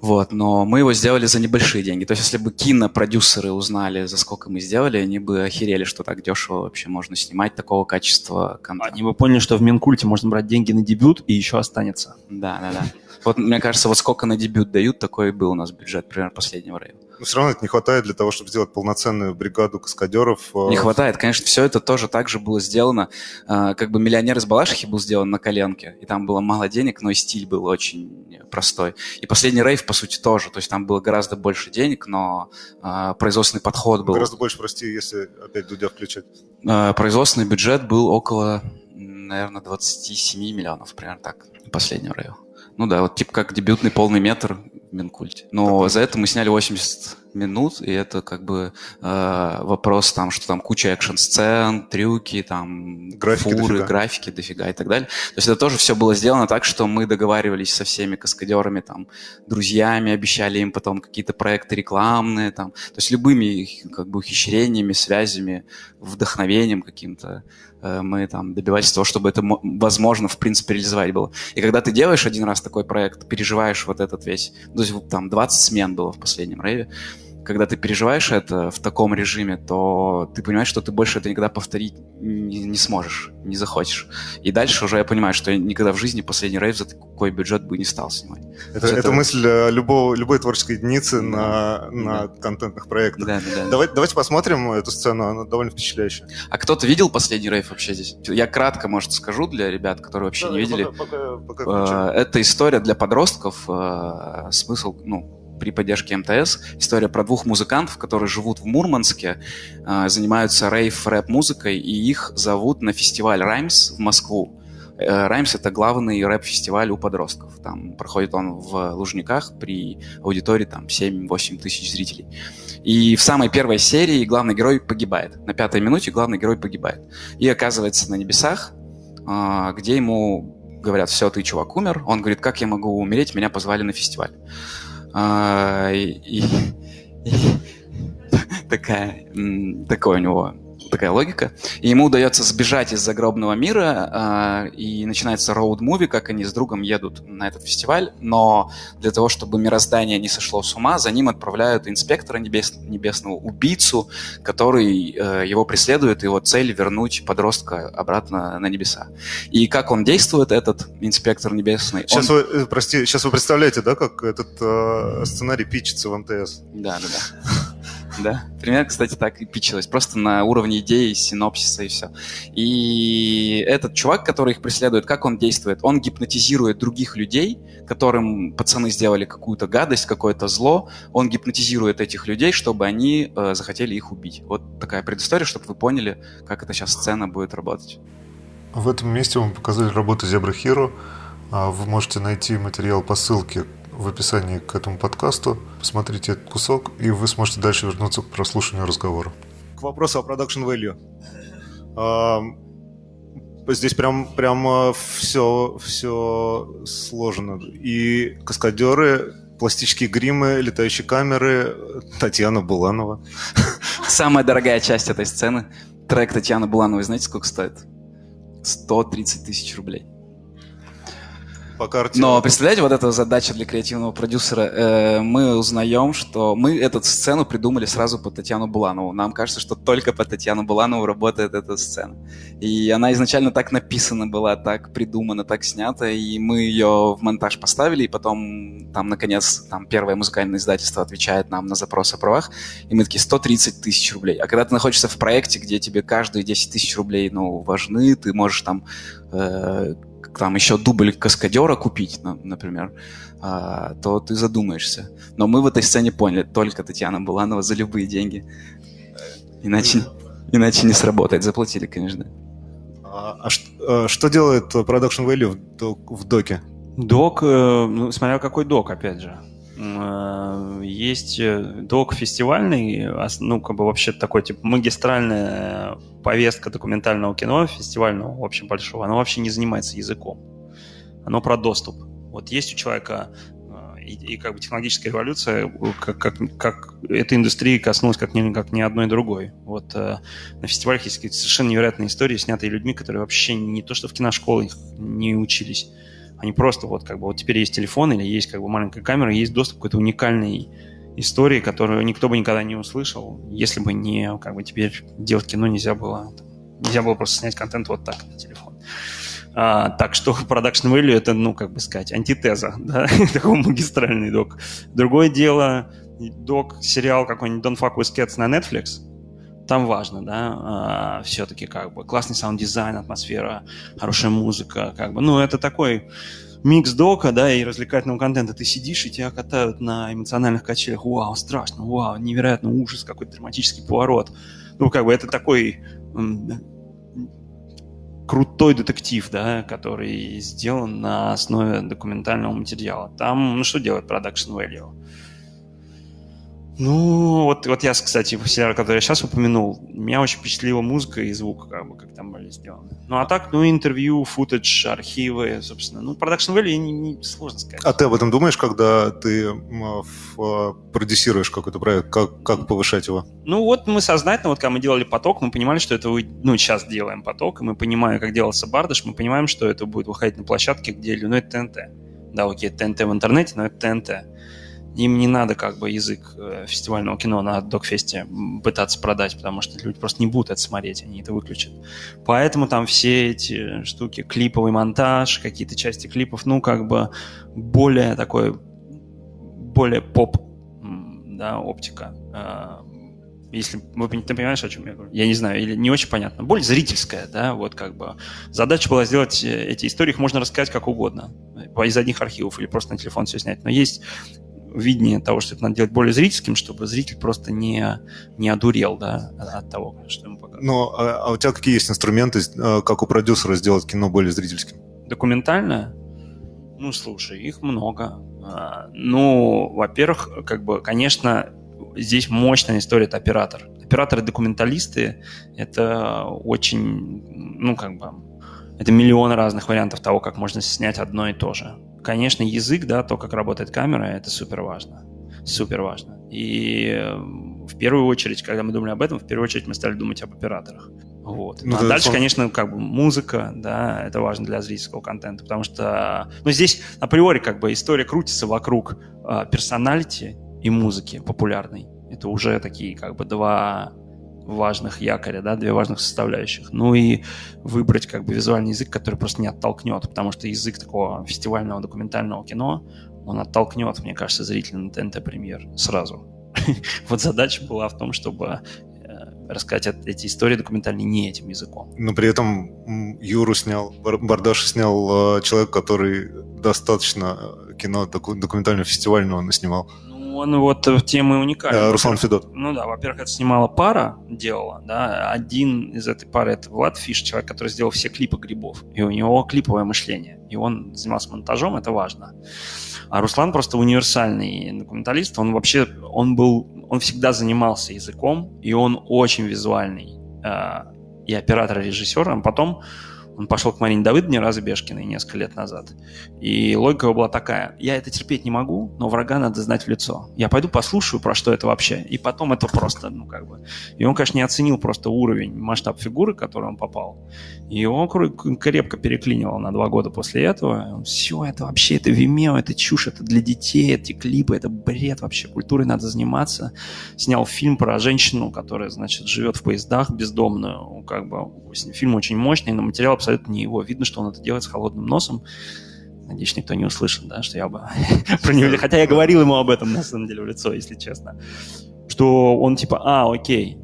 Вот, но мы его сделали за небольшие деньги. То есть, если бы кинопродюсеры узнали, за сколько мы сделали, они бы охерели, что так дешево вообще можно снимать такого качества контента. Они бы поняли, что в Минкульте можно брать деньги на дебют и еще останется. Да, да, да. Вот, мне кажется, вот сколько на дебют дают, такой был у нас бюджет, примерно, последнего рейва. Но все равно это не хватает для того, чтобы сделать полноценную бригаду каскадеров. Э, не хватает. Конечно, все это тоже так же было сделано. Э, как бы «Миллионер из Балашихи» был сделан на коленке, и там было мало денег, но и стиль был очень простой. И последний рейв, по сути, тоже. То есть там было гораздо больше денег, но э, производственный подход был... Гораздо больше, прости, если опять Дудя включать. Производственный бюджет был около, наверное, 27 миллионов, примерно так, последнего рейва. Ну да, вот типа как дебютный полный метр Минкульте. Но так, за это мы сняли 80 минут, и это как бы э, вопрос там, что там куча экшн-сцен, трюки, там графики фуры, дофига. графики дофига и так далее. То есть это тоже все было сделано так, что мы договаривались со всеми каскадерами, там, друзьями, обещали им потом какие-то проекты рекламные, там, то есть любыми как бы ухищрениями, связями, вдохновением каким-то мы там добивались того, чтобы это возможно, в принципе, реализовать было. И когда ты делаешь один раз такой проект, переживаешь вот этот весь, то есть там 20 смен было в последнем рейве, когда ты переживаешь это в таком режиме, то ты понимаешь, что ты больше это никогда повторить не, не сможешь, не захочешь. И дальше уже я понимаю, что я никогда в жизни последний рейв за такой бюджет бы не стал снимать. Это, это... это мысль э, любого, любой творческой единицы на, на да. контентных проектах. Да, да, да. Давайте, давайте посмотрим эту сцену, она довольно впечатляющая. А кто-то видел последний рейв вообще здесь? Я кратко, может, скажу для ребят, которые вообще да, не видели. Пока, пока, пока э, это история для подростков. Э, смысл, ну, при поддержке МТС. История про двух музыкантов, которые живут в Мурманске, э, занимаются рейв-рэп-музыкой, и их зовут на фестиваль «Раймс» в Москву. Э, «Раймс» — это главный рэп-фестиваль у подростков. Там проходит он в Лужниках при аудитории там 7-8 тысяч зрителей. И в самой первой серии главный герой погибает. На пятой минуте главный герой погибает. И оказывается на небесах, э, где ему говорят, все, ты, чувак, умер. Он говорит, как я могу умереть, меня позвали на фестиваль. А, такая, такое у него такая логика. И ему удается сбежать из загробного мира, э, и начинается роуд-муви, как они с другом едут на этот фестиваль, но для того, чтобы мироздание не сошло с ума, за ним отправляют инспектора небес, небесного, убийцу, который э, его преследует, его цель вернуть подростка обратно на небеса. И как он действует, этот инспектор небесный? Сейчас он... вы, э, прости, сейчас вы представляете, да, как этот э, сценарий пичется в МТС? Да, да, да. Да, примерно, кстати, так и пичилось. Просто на уровне идеи, синопсиса и все. И этот чувак, который их преследует, как он действует? Он гипнотизирует других людей, которым пацаны сделали какую-то гадость, какое-то зло. Он гипнотизирует этих людей, чтобы они э, захотели их убить. Вот такая предыстория, чтобы вы поняли, как эта сейчас сцена будет работать. В этом месте мы показали работу Zebra Hero. А вы можете найти материал по ссылке в описании к этому подкасту. Посмотрите этот кусок, и вы сможете дальше вернуться к прослушиванию разговора. К вопросу о production value. Здесь прям, прям все, все сложно. И каскадеры, пластические гримы, летающие камеры, Татьяна Буланова. Самая дорогая часть этой сцены. Трек Татьяны Булановой, знаете, сколько стоит? 130 тысяч рублей по карте. Но представляете, вот эта задача для креативного продюсера. Э, мы узнаем, что мы эту сцену придумали сразу по Татьяну Буланову. Нам кажется, что только по Татьяну Буланову работает эта сцена. И она изначально так написана была, так придумана, так снята, и мы ее в монтаж поставили, и потом там, наконец, там первое музыкальное издательство отвечает нам на запрос о правах, и мы такие 130 тысяч рублей. А когда ты находишься в проекте, где тебе каждые 10 тысяч рублей, ну, важны, ты можешь там э, там еще дубль каскадера купить, например, а, то ты задумаешься. Но мы в этой сцене поняли, только Татьяна Буланова за любые деньги. Иначе, Иначе не сработает. Заплатили, конечно. А, а что, что делает Production Value в, док, в доке? Док, ну, смотря какой док, опять же. Есть док фестивальный, ну, как бы вообще такой, типа, магистральная повестка документального кино, фестивального, в общем, большого, она вообще не занимается языком. Оно про доступ. Вот есть у человека и, и как бы технологическая революция, как, как, как этой индустрии коснулась как ни, как ни одной другой. Вот э, на фестивалях есть какие-то совершенно невероятные истории, снятые людьми, которые вообще не то что в киношколах не учились, они просто вот как бы вот теперь есть телефон или есть как бы маленькая камера, есть доступ к какой-то уникальной истории, которую никто бы никогда не услышал, если бы не как бы теперь делать кино нельзя было. Нельзя было просто снять контент вот так на телефон. А, так что Production Value это, ну, как бы сказать, антитеза, да, такой магистральный док. Другое дело, док, сериал какой-нибудь Don't Fuck With Cats на Netflix, там важно, да, а, все-таки как бы классный саунд-дизайн, атмосфера, хорошая музыка, как бы, ну, это такой микс дока, да, и развлекательного контента. Ты сидишь, и тебя катают на эмоциональных качелях. Вау, страшно, вау, невероятно ужас, какой-то драматический поворот. Ну, как бы это такой крутой детектив, да, который сделан на основе документального материала. Там, ну что делает Production Value? Ну, вот, вот я, кстати, в сериале, который я сейчас упомянул, меня очень впечатлила музыка и звук, как бы, как там были сделаны. Ну, а так, ну, интервью, футаж, архивы, собственно. Ну, Production Value не, не сложно сказать. А ты об этом думаешь, когда ты в, а, продюсируешь какой-то проект? Как, как повышать его? Ну, вот мы сознательно, вот когда мы делали поток, мы понимали, что это, ну, сейчас делаем поток, и мы понимаем, как делался бардаш, мы понимаем, что это будет выходить на площадке, где, ну, это ТНТ. Да, окей, ТНТ в интернете, но это ТНТ им не надо как бы язык э, фестивального кино на Докфесте пытаться продать, потому что люди просто не будут это смотреть, они это выключат. Поэтому там все эти штуки, клиповый монтаж, какие-то части клипов, ну, как бы более такой, более поп, да, оптика. А, если вы ты понимаешь, о чем я говорю? Я не знаю, или не очень понятно. Более зрительская, да, вот как бы. Задача была сделать э, эти истории, их можно рассказать как угодно. Из одних архивов или просто на телефон все снять. Но есть видение того, что это надо делать более зрительским, чтобы зритель просто не, не одурел да, от того, что ему показывают. Ну, а, а у тебя какие есть инструменты, э, как у продюсера сделать кино более зрительским? Документальное? Ну, слушай, их много. А, ну, во-первых, как бы, конечно, здесь мощная история – это оператор. Операторы-документалисты – это очень, ну, как бы, это миллион разных вариантов того, как можно снять одно и то же. Конечно, язык, да, то, как работает камера, это супер важно. Супер важно. И э, в первую очередь, когда мы думали об этом, в первую очередь мы стали думать об операторах. Вот. Ну, а дальше, фон... конечно, как бы музыка, да, это важно для зрительского контента, потому что, ну, здесь априори как бы история крутится вокруг э, персоналити и музыки популярной. Это уже такие как бы два важных якоря, да, две важных составляющих. Ну и выбрать как бы визуальный язык, который просто не оттолкнет, потому что язык такого фестивального документального кино, он оттолкнет, мне кажется, зрителя на ТНТ-премьер сразу. Вот задача была в том, чтобы э, рассказать эти истории документальные не этим языком. Но при этом Юру снял, Бардаш снял э, человек, который достаточно э, кино документального фестивального наснимал он вот в темы уникальный. Э, Руслан Федот. Ну да, во-первых, это снимала пара, делала, да. Один из этой пары это Влад Фиш, человек, который сделал все клипы грибов. И у него клиповое мышление. И он занимался монтажом, это важно. А Руслан просто универсальный документалист. Он вообще, он был, он всегда занимался языком, и он очень визуальный э, и оператор, и режиссер. А потом он пошел к Марине Давыдовне Разбежкиной несколько лет назад. И логика его была такая. Я это терпеть не могу, но врага надо знать в лицо. Я пойду послушаю, про что это вообще. И потом это просто, ну как бы... И он, конечно, не оценил просто уровень, масштаб фигуры, в который он попал. И он крепко переклинивал на два года после этого. Все, это вообще, это Vimeo, это чушь, это для детей, эти клипы, это бред вообще. Культурой надо заниматься. Снял фильм про женщину, которая, значит, живет в поездах бездомную. Как бы фильм очень мощный, но материал абсолютно не его. Видно, что он это делает с холодным носом. Надеюсь, никто не услышит, да, что я бы про него... Хотя я говорил ему об этом, на самом деле, в лицо, если честно. Что он типа, а, окей,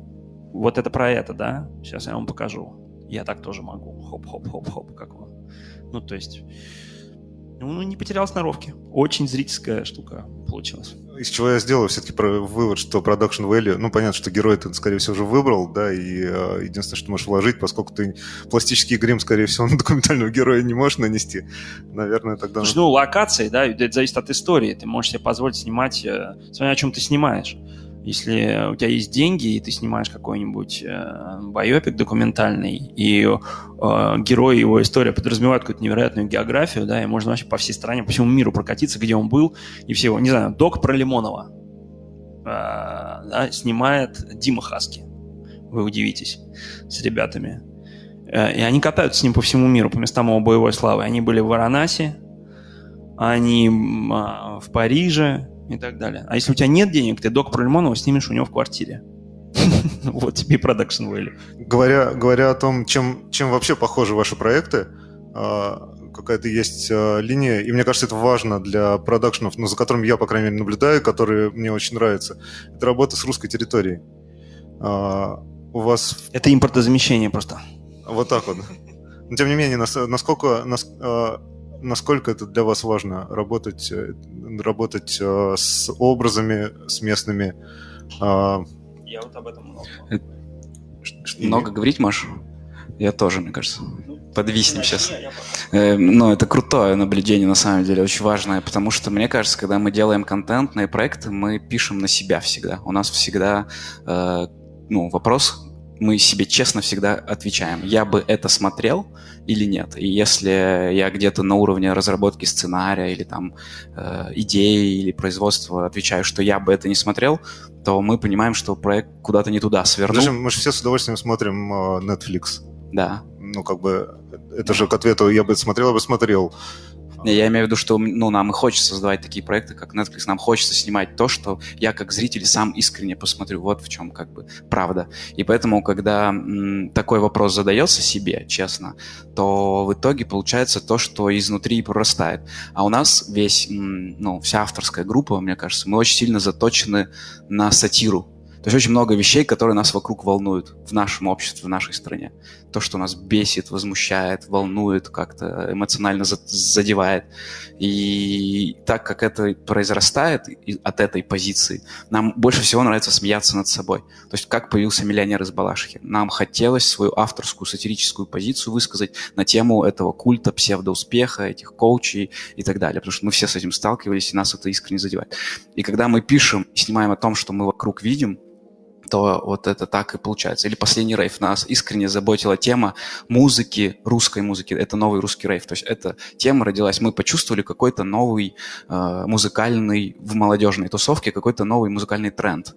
вот это про это, да? Сейчас я вам покажу. Я так тоже могу. Хоп-хоп-хоп-хоп, как он. Ну, то есть... Ну, не потерял сноровки. Очень зрительская штука получилась. Из чего я сделаю все-таки вывод, что production value, ну, понятно, что герой ты, скорее всего, уже выбрал, да, и э, единственное, что можешь вложить, поскольку ты пластический грим, скорее всего, на документального героя не можешь нанести, наверное, тогда... Слушай, ну, локации, да, это зависит от истории. Ты можешь себе позволить снимать, э, смотря о чем ты снимаешь. Если у тебя есть деньги, и ты снимаешь какой-нибудь э, байопик документальный, и э, герой его история подразумевает какую-то невероятную географию, да, и можно вообще по всей стране, по всему миру прокатиться, где он был, и всего. Не знаю, док про Лимонова э, да, снимает Дима Хаски. Вы удивитесь с ребятами. Э, и они катаются с ним по всему миру, по местам его боевой славы. Они были в Варанаси, они э, в Париже, и так далее. А если у тебя нет денег, ты док про Лимонова снимешь у него в квартире. Вот тебе продакшн value. Говоря, говоря о том, чем, чем вообще похожи ваши проекты, а, какая-то есть а, линия, и мне кажется, это важно для продакшенов, ну, за которыми я, по крайней мере, наблюдаю, которые мне очень нравятся. Это работа с русской территорией. А, у вас... Это импортозамещение просто. Вот так вот. Но, тем не менее, насколько насколько это для вас важно работать, э, работать э, с образами, с местными? А, Я вот об этом много. Э, много говорить, Маш? Я тоже, мне кажется. Ну, Подвиснем сейчас. Но ну, это крутое наблюдение, на самом деле, очень важное, потому что, мне кажется, когда мы делаем контентные проекты, мы пишем на себя всегда. У нас всегда ну, вопрос, мы себе честно всегда отвечаем, я бы это смотрел или нет. И если я где-то на уровне разработки сценария или там э, идеи или производства отвечаю, что я бы это не смотрел, то мы понимаем, что проект куда-то не туда свернул. Даже мы же все с удовольствием смотрим э, Netflix. Да. Ну, как бы, это же к ответу, я бы смотрел, я бы смотрел. Я имею в виду, что ну, нам и хочется создавать такие проекты, как Netflix. Нам хочется снимать то, что я как зритель сам искренне посмотрю. Вот в чем как бы правда. И поэтому, когда м, такой вопрос задается себе, честно, то в итоге получается то, что изнутри прорастает. А у нас весь, м, ну, вся авторская группа, мне кажется, мы очень сильно заточены на сатиру то есть очень много вещей, которые нас вокруг волнуют в нашем обществе, в нашей стране. То, что нас бесит, возмущает, волнует, как-то эмоционально задевает. И так как это произрастает от этой позиции, нам больше всего нравится смеяться над собой. То есть как появился «Миллионер из Балашихи». Нам хотелось свою авторскую сатирическую позицию высказать на тему этого культа, псевдоуспеха, этих коучей и так далее. Потому что мы все с этим сталкивались, и нас это искренне задевает. И когда мы пишем и снимаем о том, что мы вокруг видим, то вот это так и получается. Или последний рейв. Нас искренне заботила тема музыки, русской музыки. Это новый русский рейв. То есть эта тема родилась. Мы почувствовали какой-то новый э, музыкальный в молодежной тусовке, какой-то новый музыкальный тренд.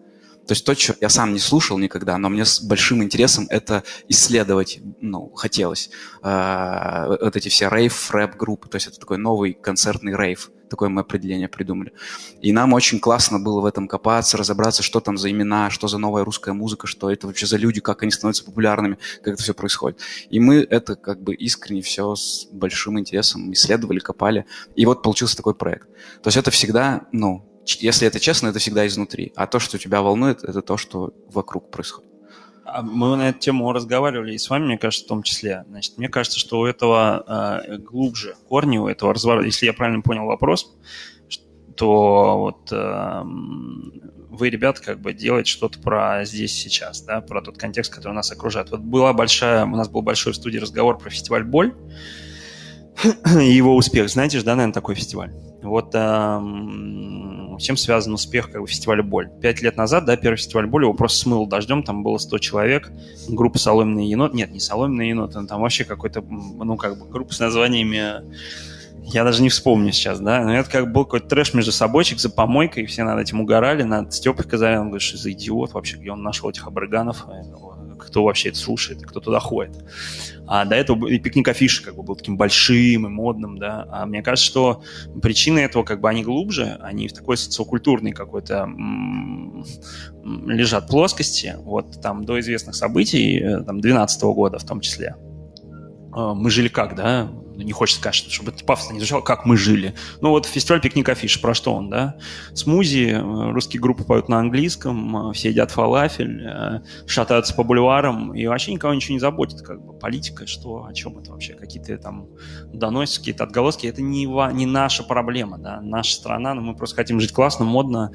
То есть то, что я сам не слушал никогда, но мне с большим интересом это исследовать, ну, хотелось. Э, вот эти все рейв, рэп-группы, то есть это такой новый концертный рейв. Такое мы определение придумали. И нам очень классно было в этом копаться, разобраться, что там за имена, что за новая русская музыка, что это вообще за люди, как они становятся популярными, как это все происходит. И мы это как бы искренне все с большим интересом исследовали, копали. И вот получился такой проект. То есть это всегда, ну, если это честно, это всегда изнутри. А то, что тебя волнует, это то, что вокруг происходит. А мы на эту тему разговаривали и с вами, мне кажется, в том числе. Значит, мне кажется, что у этого э, глубже корни, у этого разворота, если я правильно понял вопрос, то вот э, вы, ребята, как бы делаете что-то про здесь сейчас, да, про тот контекст, который нас окружает. Вот была большая, у нас был большой в студии разговор про фестиваль «Боль», и его успех. Знаете же, да, наверное, такой фестиваль? Вот чем связан успех как бы, фестиваля «Боль». Пять лет назад, да, первый фестиваль «Боль» его просто смыл дождем, там было 100 человек, группа «Соломенный енот», нет, не «Соломенный енот», там вообще какой-то, ну, как бы группа с названиями я даже не вспомню сейчас, да, но это как был какой-то трэш между собойчик за помойкой, и все над этим угорали, над Степой Казаряном, говорит, что за идиот вообще, где он нашел этих абраганов, кто вообще это слушает, кто туда ходит. А до этого и пикник афиши как бы был таким большим и модным, да. А мне кажется, что причины этого как бы они глубже, они в такой социокультурной какой-то лежат плоскости. Вот там до известных событий, э, там 12 года в том числе. А, мы жили как, да? не хочется сказать, чтобы это пафосно не звучало, как мы жили. Ну вот фестиваль «Пикник Афиш», про что он, да? Смузи, э, русские группы поют на английском, э, все едят фалафель, э, шатаются по бульварам, и вообще никого ничего не заботит, как бы, политика, что, о чем это вообще, какие-то там доносят, какие-то отголоски, это не, не наша проблема, да, наша страна, но мы просто хотим жить классно, модно,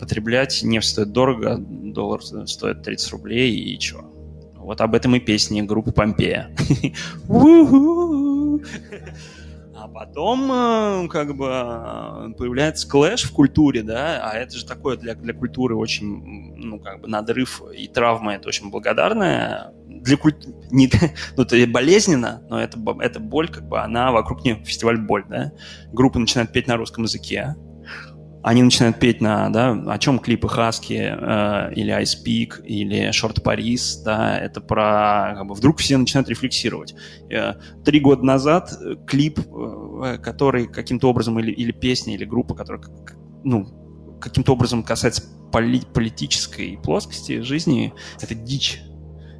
потреблять, нефть стоит дорого, доллар стоит 30 рублей, и что? Вот об этом и песни группы Помпея. А потом э, как бы э, появляется клэш в культуре, да, а это же такое для, для культуры очень, ну, как бы надрыв и травма, это очень благодарная. Для культуры, не, ну, это болезненно, но это, это боль, как бы, она вокруг нее фестиваль боль, да. Группа начинает петь на русском языке, они начинают петь на, да, о чем клипы Хаски э, или Ice Peak или Short Paris, да, это про, как бы, вдруг все начинают рефлексировать. Э, три года назад клип, э, который каким-то образом, или, или песня, или группа, которая, ну, каким-то образом касается поли политической плоскости жизни, это дичь.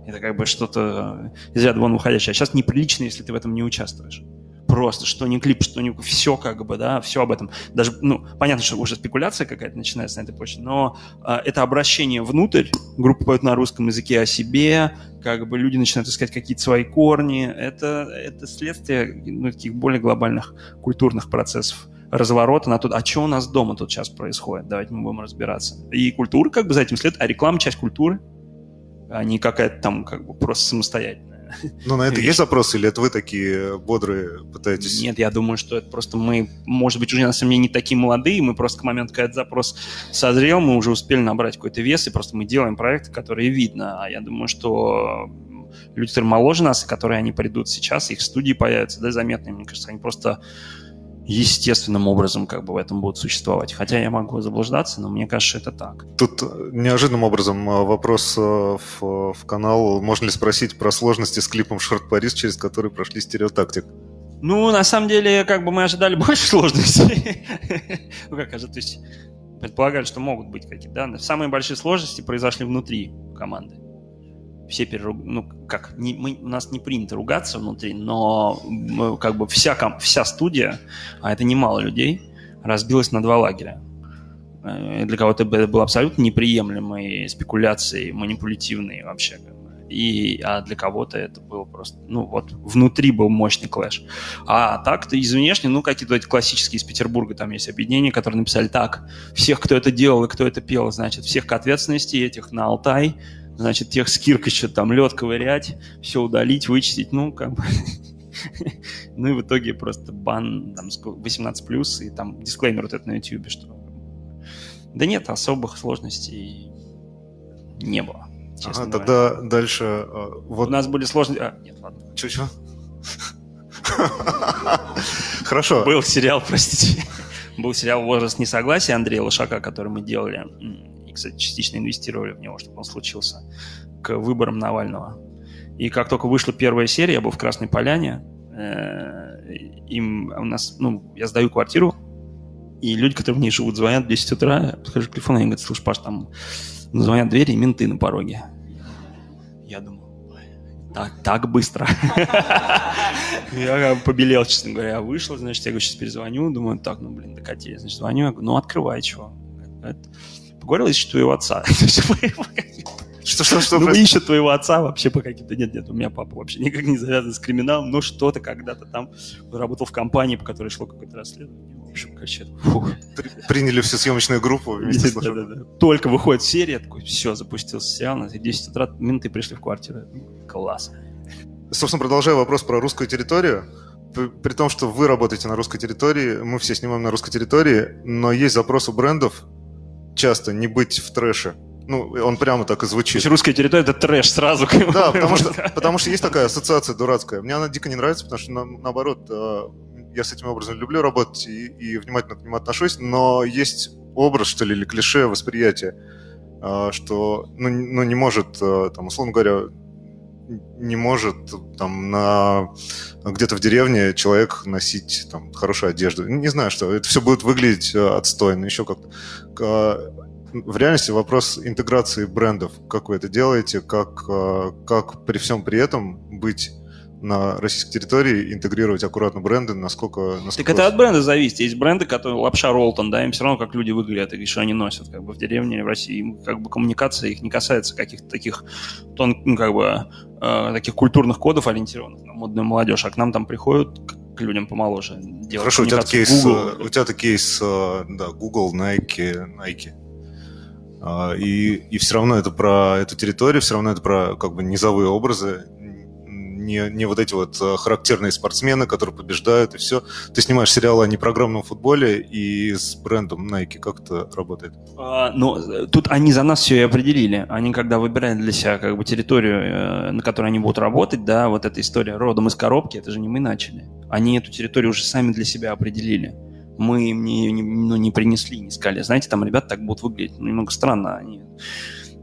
Это как бы что-то из ряда вон выходящее. А сейчас неприлично, если ты в этом не участвуешь просто, что не клип, что не... Все как бы, да, все об этом. Даже, ну, понятно, что уже спекуляция какая-то начинается на этой почте, но э, это обращение внутрь, группа поет на русском языке о себе, как бы люди начинают искать какие-то свои корни. Это, это следствие ну, таких более глобальных культурных процессов разворота на то, а что у нас дома тут сейчас происходит, давайте мы будем разбираться. И культура как бы за этим следует, а реклама часть культуры, а не какая-то там как бы просто самостоятельная. Ну, на это есть запрос, или это вы такие бодрые пытаетесь? Нет, я думаю, что это просто мы, может быть, уже на самом деле не такие молодые, мы просто к моменту, когда этот запрос созрел, мы уже успели набрать какой-то вес, и просто мы делаем проекты, которые видно. А я думаю, что люди, которые моложе нас, и которые они придут сейчас, их студии появятся, да, заметные, мне кажется, они просто естественным образом как бы в этом будут существовать. Хотя я могу заблуждаться, но мне кажется, это так. Тут неожиданным образом э, вопрос э, в, в канал. Можно ли спросить про сложности с клипом «Шорт Парис», через который прошли стереотактик? Ну, на самом деле, как бы мы ожидали больше сложностей. ну, как же, то есть предполагали, что могут быть какие-то, да. Самые большие сложности произошли внутри команды все переруг... ну как не, мы, у нас не принято ругаться внутри, но мы, как бы вся вся студия, а это немало людей, разбилась на два лагеря. Э, для кого-то это было абсолютно неприемлемой спекуляцией, манипулятивной вообще. И, а для кого-то это было просто, ну вот, внутри был мощный клэш. А так-то из внешне, ну, какие-то эти классические из Петербурга, там есть объединения, которые написали так, всех, кто это делал и кто это пел, значит, всех к ответственности, этих на Алтай, значит, тех с киркой там лед ковырять, все удалить, вычистить, ну, как бы... ну и в итоге просто бан там 18 плюс и там дисклеймер вот этот на YouTube, что да нет, особых сложностей не было. Ага, тогда дальше. А, вот... У нас были сложности. А, нет, ладно. Че-че? Хорошо. Был сериал, простите. Был сериал «Возраст несогласия» Андрея Лошака, который мы делали кстати, частично инвестировали в него, чтобы он случился, к выборам Навального. И как только вышла первая серия, я был в Красной Поляне, э, им у нас, ну, я сдаю квартиру, и люди, которые в ней живут, звонят в 10 утра, я подхожу к телефону, и говорят, слушай, Паш, там звонят двери, и менты на пороге. Я думаю, так, так быстро. Я побелел, честно говоря. Вышел, значит, я говорю, сейчас перезвоню. Думаю, так, ну, блин, докатились. Значит, звоню, я говорю, ну, открывай, чего поговорил, ищет твоего отца. Что, что, что? Ну, ищет твоего отца вообще по каким-то... Нет, нет, у меня папа вообще никак не завязан с криминалом, но что-то когда-то там работал в компании, по которой шло какое-то расследование. В общем, короче. Приняли всю съемочную группу вместе да, да, да. Только выходит серия, такой, все, запустился сериал, на 10 утра менты пришли в квартиру. Класс. Собственно, продолжая вопрос про русскую территорию, при том, что вы работаете на русской территории, мы все снимаем на русской территории, но есть запрос у брендов часто не быть в трэше. Ну, он прямо так и звучит. То есть русская территория — это трэш сразу. Да, потому что, потому что есть такая ассоциация дурацкая. Мне она дико не нравится, потому что, на, наоборот, э, я с этим образом люблю работать и, и внимательно к нему отношусь, но есть образ, что ли, или клише восприятия, э, что, ну, ну, не может, э, там, условно говоря, не может там на где-то в деревне человек носить там хорошую одежду. Не знаю, что это все будет выглядеть э, отстойно, еще как-то. В реальности вопрос интеграции брендов. Как вы это делаете? Как, э, как при всем при этом быть на российской территории интегрировать аккуратно бренды, насколько... насколько... Так это от бренда зависит. Есть бренды, которые лапша Ролтон, да, им все равно как люди выглядят и что они носят, как бы в деревне, в России. Им, как бы коммуникация их не касается каких-то таких, тон, ну, как бы, э, таких культурных кодов, ориентированных на модную молодежь, а к нам там приходят к людям помоложе. Хорошо, у тебя кейс, Google. у тебя кейс, э, да, Google, Nike, Nike. А, и, и все равно это про эту территорию, все равно это про как бы низовые образы, не, не вот эти вот э, характерные спортсмены, которые побеждают и все. Ты снимаешь сериал о непрограммном футболе и с брендом Nike. Как это работает? А, ну, тут они за нас все и определили. Они когда выбирали для себя как бы территорию, э, на которой они будут работать, да, вот эта история родом из коробки, это же не мы начали. Они эту территорию уже сами для себя определили мы им не, не, ну, не принесли, не сказали, знаете, там ребята так будут выглядеть. Ну, немного странно, они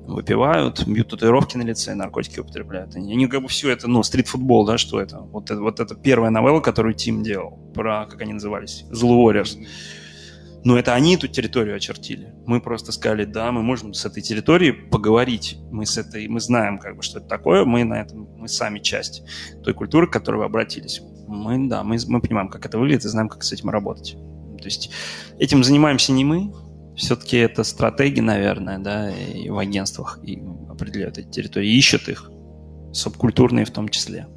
выпивают, бьют татуировки на лице, наркотики употребляют. Они, они как бы все это, ну, стрит-футбол, да, что это? Вот, это? вот это первая новелла, которую Тим делал, про, как они назывались, Zulu Warriors. Но это они эту территорию очертили. Мы просто сказали, да, мы можем с этой территории поговорить. Мы с этой, мы знаем, как бы, что это такое. Мы на этом, мы сами часть той культуры, к которой вы обратились. Мы, да, мы, мы понимаем, как это выглядит и знаем, как с этим работать. То есть этим занимаемся не мы, все-таки это стратеги, наверное, да, и в агентствах и определяют эти территории, ищут их, субкультурные в том числе.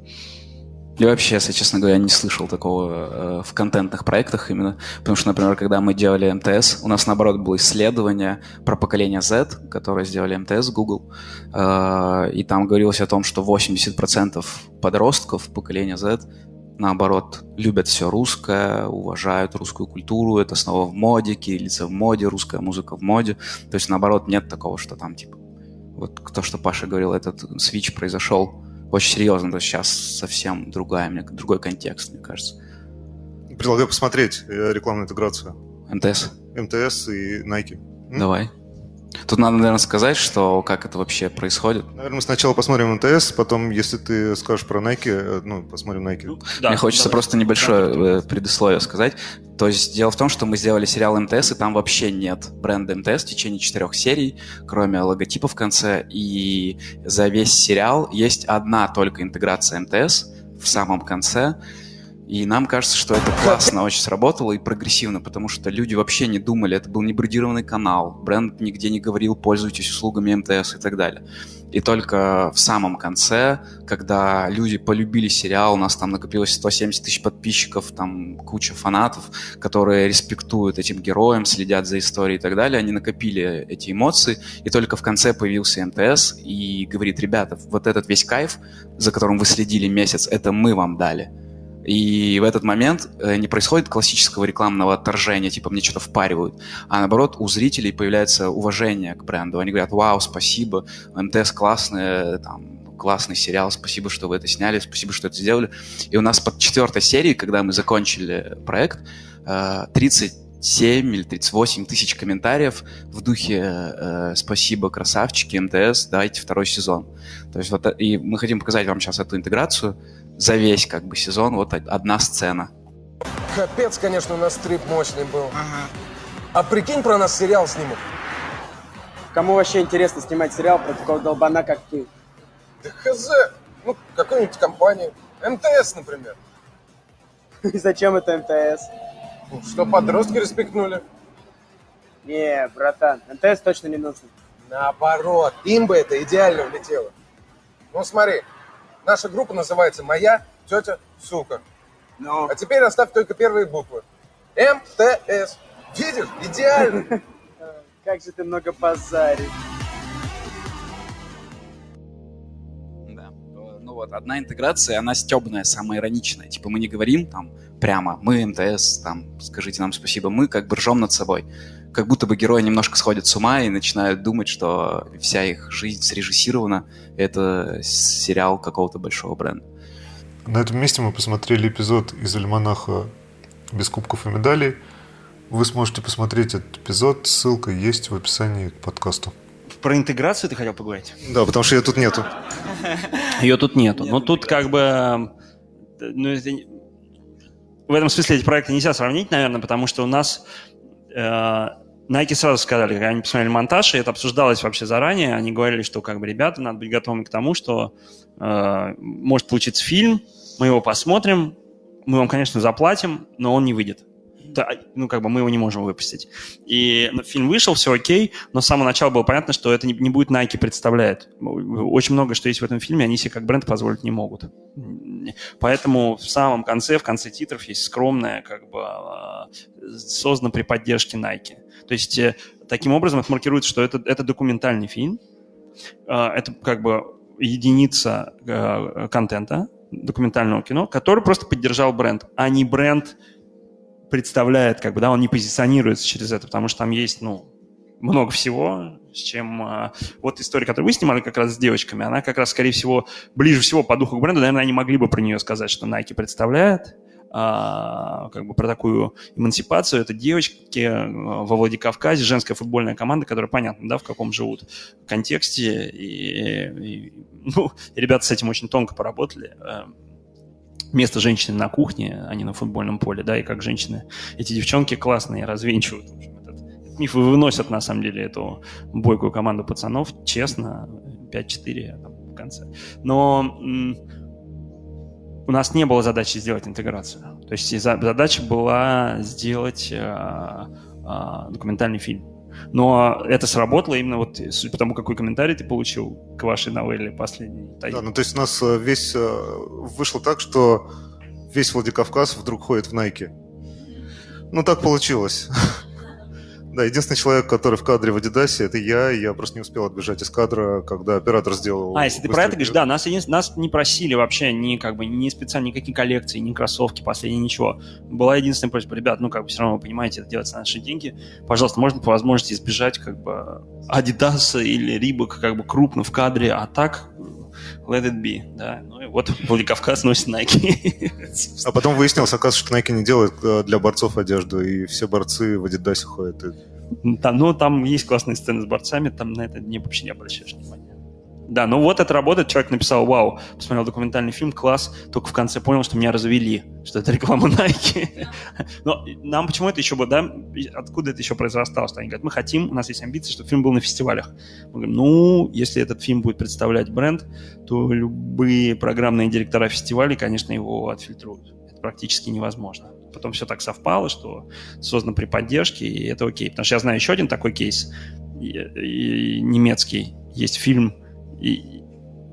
Я вообще, если честно говоря, не слышал такого э, в контентных проектах именно, потому что, например, когда мы делали МТС, у нас, наоборот, было исследование про поколение Z, которое сделали МТС, Google, э, и там говорилось о том, что 80% подростков поколения Z наоборот, любят все русское, уважают русскую культуру, это снова в моде, кириллица в моде, русская музыка в моде. То есть, наоборот, нет такого, что там, типа, вот то, что Паша говорил, этот свич произошел очень серьезно, то есть сейчас совсем другая, мне, другой контекст, мне кажется. Предлагаю посмотреть э, рекламную интеграцию. МТС? МТС и Nike. Давай. Тут надо, наверное, сказать, что как это вообще происходит. Наверное, мы сначала посмотрим МТС, потом, если ты скажешь про Nike, э, ну, посмотрим Nike. Ну, да, Мне хочется давай. просто небольшое да. Э, предисловие сказать. То есть дело в том, что мы сделали сериал МТС, и там вообще нет бренда МТС в течение четырех серий, кроме логотипа в конце. И за весь сериал есть одна только интеграция МТС в самом конце. И нам кажется, что это классно очень сработало и прогрессивно, потому что люди вообще не думали, это был не брендированный канал, бренд нигде не говорил, пользуйтесь услугами МТС и так далее. И только в самом конце, когда люди полюбили сериал, у нас там накопилось 170 тысяч подписчиков, там куча фанатов, которые респектуют этим героям, следят за историей и так далее, они накопили эти эмоции, и только в конце появился МТС и говорит, ребята, вот этот весь кайф, за которым вы следили месяц, это мы вам дали и в этот момент э, не происходит классического рекламного отторжения, типа мне что-то впаривают, а наоборот у зрителей появляется уважение к бренду. Они говорят, вау, спасибо, МТС классный, там, классный сериал, спасибо, что вы это сняли, спасибо, что это сделали. И у нас под четвертой серией, когда мы закончили проект, 37 э, или 38 тысяч комментариев в духе э, «Спасибо, красавчики, МТС, дайте второй сезон». То есть вот, и мы хотим показать вам сейчас эту интеграцию, за весь как бы сезон вот одна сцена. Капец, конечно, у нас стрип мощный был. Ага. А прикинь, про нас сериал снимут. Кому вообще интересно снимать сериал про такого долбана, как ты? Да хз, ну, какую-нибудь компанию. МТС, например. И зачем это МТС? Ну, что подростки респектнули. Не, братан, МТС точно не нужен. Наоборот, им бы это идеально влетело. Ну, смотри, Наша группа называется «Моя тетя сука». Ну. А теперь оставь только первые буквы. МТС. Видишь? Идеально. Как же ты много базаришь. Да. Ну вот, одна интеграция, она стебная, самая ироничная. Типа мы не говорим там прямо, мы МТС, там, скажите нам спасибо. Мы как бы ржем над собой как будто бы герои немножко сходят с ума и начинают думать, что вся их жизнь срежиссирована. Это сериал какого-то большого бренда. На этом месте мы посмотрели эпизод из «Альманаха без кубков и медалей». Вы сможете посмотреть этот эпизод, ссылка есть в описании к подкасту. Про интеграцию ты хотел поговорить? Да, потому что ее тут нету. Ее тут нету. Но тут как бы... Ну, это... В этом смысле эти проекты нельзя сравнить, наверное, потому что у нас э, Nike сразу сказали, когда они посмотрели монтаж, и это обсуждалось вообще заранее, они говорили, что как бы, ребята, надо быть готовыми к тому, что э, может получиться фильм, мы его посмотрим, мы вам, конечно, заплатим, но он не выйдет. Да, ну, как бы мы его не можем выпустить. И ну, фильм вышел, все окей, но с самого начала было понятно, что это не, не будет Nike представляет. Очень много, что есть в этом фильме, они себе как бренд позволить не могут. Поэтому в самом конце, в конце титров есть скромное, как бы, э, создано при поддержке Nike. То есть э, таким образом это маркируется, что это, это документальный фильм, э, это как бы единица э, контента, документального кино, который просто поддержал бренд, а не бренд представляет, как бы, да, он не позиционируется через это, потому что там есть, ну, много всего, с чем... вот история, которую вы снимали как раз с девочками, она как раз, скорее всего, ближе всего по духу к бренду. Наверное, они могли бы про нее сказать, что Nike представляет, а, как бы про такую эмансипацию. Это девочки э, во Владикавказе, женская футбольная команда, которая понятно, да, в каком живут контексте. И, и ну, ребята с этим очень тонко поработали. Э, место женщины на кухне, а не на футбольном поле, да, и как женщины, эти девчонки классные, развенчивают. Этот, этот миф выносят, на самом деле, эту бойкую команду пацанов, честно, 5-4 в конце. Но у нас не было задачи сделать интеграцию. То есть задача была сделать э, э, документальный фильм. Но это сработало именно вот судя по тому, какой комментарий ты получил к вашей новелле последней. Да, ну то есть у нас э, весь вышло так, что весь Владикавказ вдруг ходит в Найке. Ну так получилось. Да, единственный человек, который в кадре в Адидасе, это я, я просто не успел отбежать из кадра, когда оператор сделал... А, если ты про это говоришь, да, нас, нас не просили вообще ни, как бы, ни специально никакие коллекции, ни кроссовки, последние, ничего. Была единственная просьба, ребят, ну, как бы, все равно, вы понимаете, это делается на наши деньги. Пожалуйста, можно по возможности избежать, как бы, Адидаса или Рибок, как бы, крупно в кадре, а так let it be, да. Ну и вот Владикавказ носит Nike. А потом выяснилось, оказывается, что Nike не делает э, для борцов одежду, и все борцы в Адидасе ходят. Там, ну, там есть классные сцены с борцами, там на это не, вообще не обращаешь внимания. Да, ну вот это работает. Человек написал, вау, посмотрел документальный фильм, класс, только в конце понял, что меня развели, что это реклама Nike. Но нам почему это еще было, да, откуда это еще произрастало, что они говорят, мы хотим, у нас есть амбиции, чтобы фильм был на фестивалях. Мы говорим, ну, если этот фильм будет представлять бренд, то любые программные директора фестивалей, конечно, его отфильтруют. Это практически невозможно. Потом все так совпало, что создано при поддержке, и это окей. Потому что я знаю еще один такой кейс, немецкий. Есть фильм и,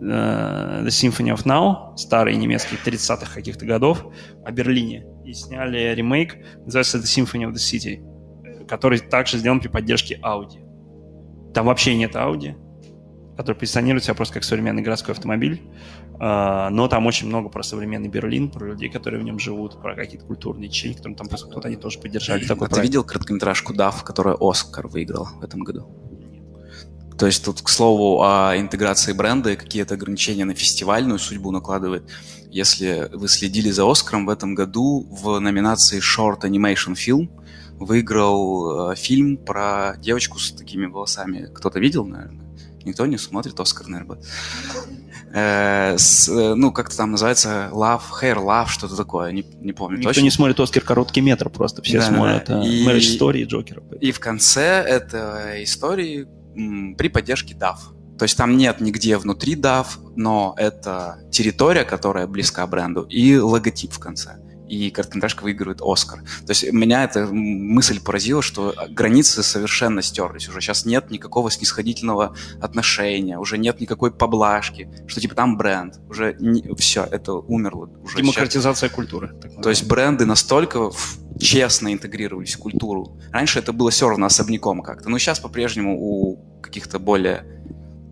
uh, The Symphony of Now, старый немецкий 30-х каких-то годов, о Берлине. И сняли ремейк, называется The Symphony of the City, который также сделан при поддержке Audi. Там вообще нет Audi, который позиционирует себя просто как современный городской автомобиль. Uh, но там очень много про современный Берлин, про людей, которые в нем живут, про какие-то культурные ячейки, которые там просто кто-то они тоже поддержали. Такой а ты видел короткометражку «Дав», которая «Оскар» выиграл в этом году? То есть тут, к слову, о интеграции бренда и какие-то ограничения на фестивальную судьбу накладывает. Если вы следили за Оскаром в этом году, в номинации Short Animation Film выиграл э, фильм про девочку с такими волосами. Кто-то видел, наверное? Никто не смотрит Оскар, наверное. Э, с, э, ну, как-то там называется Love, Hair Love, что-то такое, не, не помню Никто точно. не смотрит Оскар короткий метр просто, все да, смотрят да. И, Marriage Story и Джокера. И в конце этой истории при поддержке DAF. То есть там нет нигде внутри DAF, но это территория, которая близка бренду, и логотип в конце. И короткометражка выигрывает Оскар. То есть меня эта мысль поразила, что границы совершенно стерлись. Уже сейчас нет никакого снисходительного отношения, уже нет никакой поблажки, что типа там бренд. Уже не, все, это умерло. Уже Демократизация сейчас. культуры. То есть бренды настолько честно интегрировались в культуру. Раньше это было все равно особняком как-то, но сейчас по-прежнему у каких-то более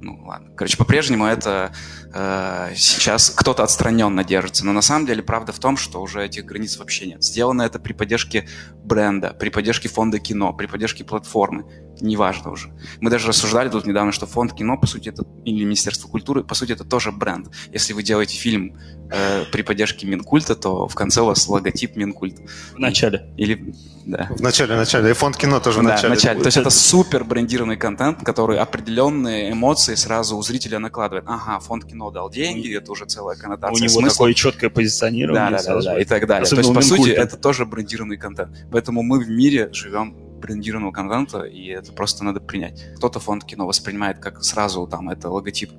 ну ладно. Короче, по-прежнему это сейчас кто-то отстраненно держится. Но на самом деле правда в том, что уже этих границ вообще нет. Сделано это при поддержке бренда, при поддержке фонда кино, при поддержке платформы. Неважно уже. Мы даже рассуждали тут недавно, что фонд кино, по сути, это, или Министерство культуры, по сути, это тоже бренд. Если вы делаете фильм э, при поддержке Минкульта, то в конце у вас логотип Минкульта. В начале. Или, да. В начале, в начале. И фонд кино тоже в начале. Да, в начале. То есть это супер брендированный контент, который определенные эмоции сразу у зрителя накладывает. Ага, фонд кино дал деньги, это уже целая коннотация У него смысла. такое четкое позиционирование. Да, да, да, да, и так далее. Особенно То есть, по сути, это тоже брендированный контент. Поэтому мы в мире живем брендированного контента, и это просто надо принять. Кто-то фонд кино воспринимает как сразу там это логотип,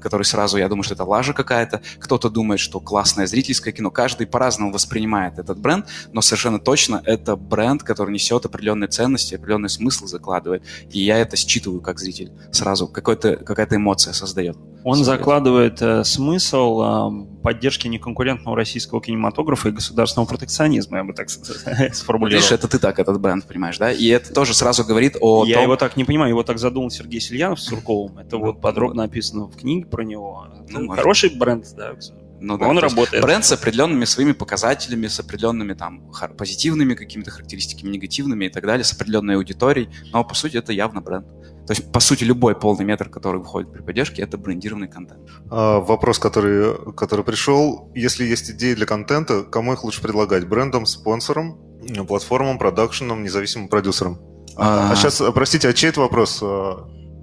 который сразу, я думаю, что это лажа какая-то. Кто-то думает, что классное зрительское кино. Каждый по-разному воспринимает этот бренд, но совершенно точно это бренд, который несет определенные ценности, определенный смысл закладывает. И я это считываю как зритель сразу. Какая-то эмоция создает. Он закладывает э, смысл э, поддержки неконкурентного российского кинематографа и государственного протекционизма, я бы так сформулировал. Видишь, это ты так этот бренд понимаешь, да? И это тоже сразу говорит о Я том... его так не понимаю, его так задумал Сергей Сельянов с Сурковым. Это вот подробно описано в книге про него. Ну, Ну, хороший бренд, да. Ну да, Он работает. Бренд с определенными своими показателями, с определенными там хар- позитивными какими-то характеристиками, негативными и так далее, с определенной аудиторией. Но по сути это явно бренд. То есть, по сути, любой полный метр, который выходит при поддержке, это брендированный контент. А, вопрос, который, который пришел. Если есть идеи для контента, кому их лучше предлагать? Брендам, спонсорам, платформам, продакшенам, независимым продюсерам? А, А. сейчас, простите, а чей это вопрос?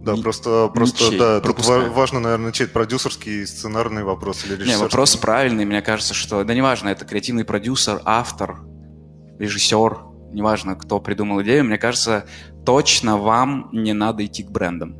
Да, просто, просто ничей, да, тут пропускаю. ва- важно, наверное, чей продюсерский, сценарный вопрос или Не, режиссерский. вопрос правильный. Мне кажется, что... Да неважно, это креативный продюсер, автор, режиссер. Неважно, кто придумал идею. Мне кажется, точно вам не надо идти к брендам.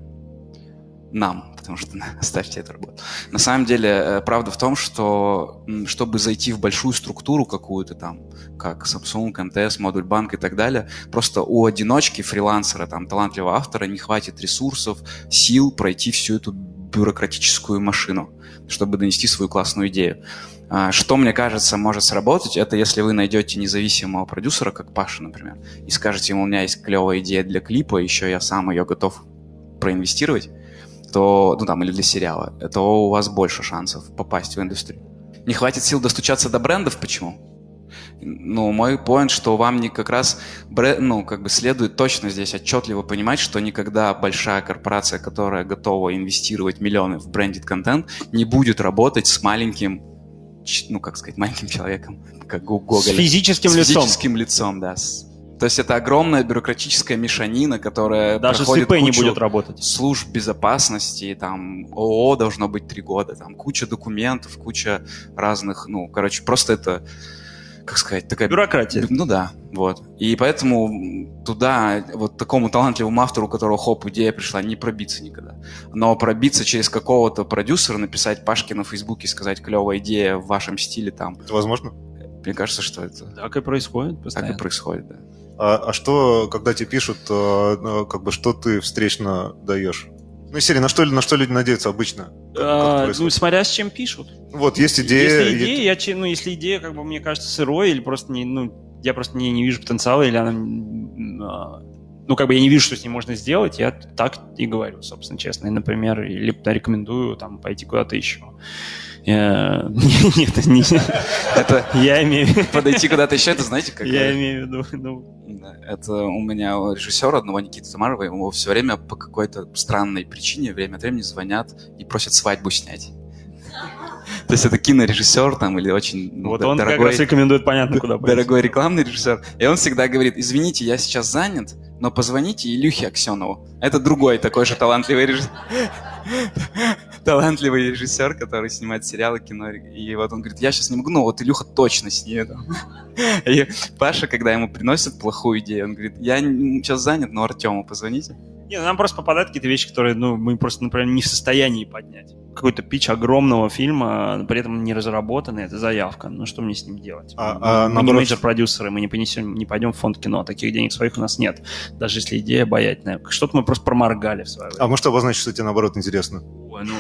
Нам, потому что оставьте эту работу. На самом деле, э, правда в том, что чтобы зайти в большую структуру какую-то там, как Samsung, МТС, Модуль Банк и так далее, просто у одиночки, фрилансера, там, талантливого автора не хватит ресурсов, сил пройти всю эту бюрократическую машину, чтобы донести свою классную идею. А, Что, мне кажется, может сработать, это если вы найдете независимого продюсера, как Паша, например, и скажете ему, у меня есть клевая идея для клипа, еще я сам ее готов проинвестировать, то, ну там, или для сериала, то у вас больше шансов попасть в индустрию. Не хватит сил достучаться до брендов, почему? Ну, мой поинт, что вам не как раз, бре- ну, как бы следует точно здесь отчетливо понимать, что никогда большая корпорация, которая готова инвестировать миллионы в брендед контент, не будет работать с маленьким, ну, как сказать, маленьким человеком, как у С физическим С лицом. физическим лицом, да. С- То есть это огромная бюрократическая мешанина, которая Даже с проходит ИП не будет работать. служб безопасности, там ООО должно быть три года, там куча документов, куча разных, ну, короче, просто это, как сказать, такая... Бюрократия. Ну да, вот. И поэтому туда, вот такому талантливому автору, у которого хоп, идея пришла, не пробиться никогда. Но пробиться через какого-то продюсера, написать Пашке на Фейсбуке, сказать, клевая идея в вашем стиле там. Это возможно? Мне кажется, что это Так и происходит так постоянно. и происходит, да. А, а что, когда тебе пишут, э, э, как бы, что ты встречно даешь? Ну, серии, на что, на что люди надеются обычно? Как- как А, это ну, смотря с чем пишут. Вот, есть идея... Если идея, я, че- ну, если идея, как бы, мне кажется, сырой, или просто не, ну, я просто не, не вижу потенциала, или она, а, ну, как бы я не вижу, что с ней можно сделать, я так и говорю, собственно, честно. И, например, или рекомендую там пойти куда-то еще. Э, Нет, не- Это я имею в виду- подойти куда-то еще, это знаете, как... я имею в виду, ну, это у меня у режиссера одного Никиты Тамарова, ему все время по какой-то странной причине время от времени звонят и просят свадьбу снять. То есть это кинорежиссер там или очень ну, вот он как дорогой, раз рекомендует, понятно, куда пойти. дорогой рекламный режиссер. И он всегда говорит, извините, я сейчас занят, но позвоните Илюхе Аксенову. Это другой такой же талантливый режиссер. Талантливый режиссер, который снимает сериалы, кино. И вот он говорит, я сейчас не могу, но вот Илюха точно снимет. И Паша, когда ему приносят плохую идею, он говорит, я сейчас занят, но Артему позвоните. Не, нам просто попадают какие-то вещи, которые, ну, мы просто, например, не в состоянии поднять. Какой-то пич огромного фильма, при этом не разработанный, это заявка. Ну, что мне с ним делать? А- мы, а мы не наоборот- мейджор-продюсеры, мы не, понесем, не пойдем в фонд кино, таких денег своих у нас нет. Даже если идея обаятельная. Что-то мы просто проморгали в свое время. А может обозначить, что тебе наоборот интересно? Ой, ну,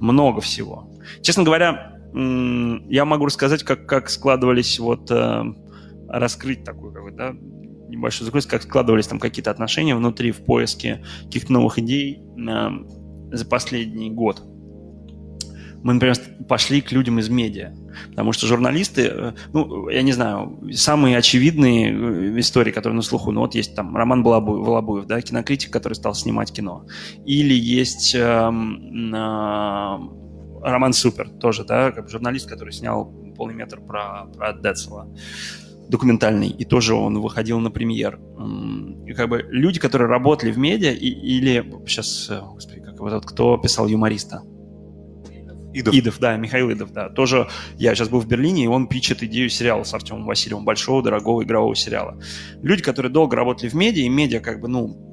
много всего. Честно говоря, я могу рассказать, как, как складывались вот э, раскрыть такую, как бы, да, небольшую закрыть, как складывались там какие-то отношения внутри в поиске каких-то новых идей э, за последний год. Мы, например, пошли к людям из медиа, потому что журналисты, э, ну, я не знаю, самые очевидные э, истории, которые на слуху, ну, вот есть там Роман Волобуев, Волобуев да, кинокритик, который стал снимать кино. Или есть эм, э, Роман Супер, тоже, да, как журналист, который снял полный метр про, про Децела документальный, и тоже он выходил на премьер. И как бы люди, которые работали в медиа, и, или сейчас, э, господи, как его зовут, кто писал юмориста? Идов. Идов, да, Михаил Идов, да. Тоже я сейчас был в Берлине, и он пичет идею сериала с Артемом Васильевым, большого, дорогого игрового сериала. Люди, которые долго работали в медиа, и медиа как бы, ну,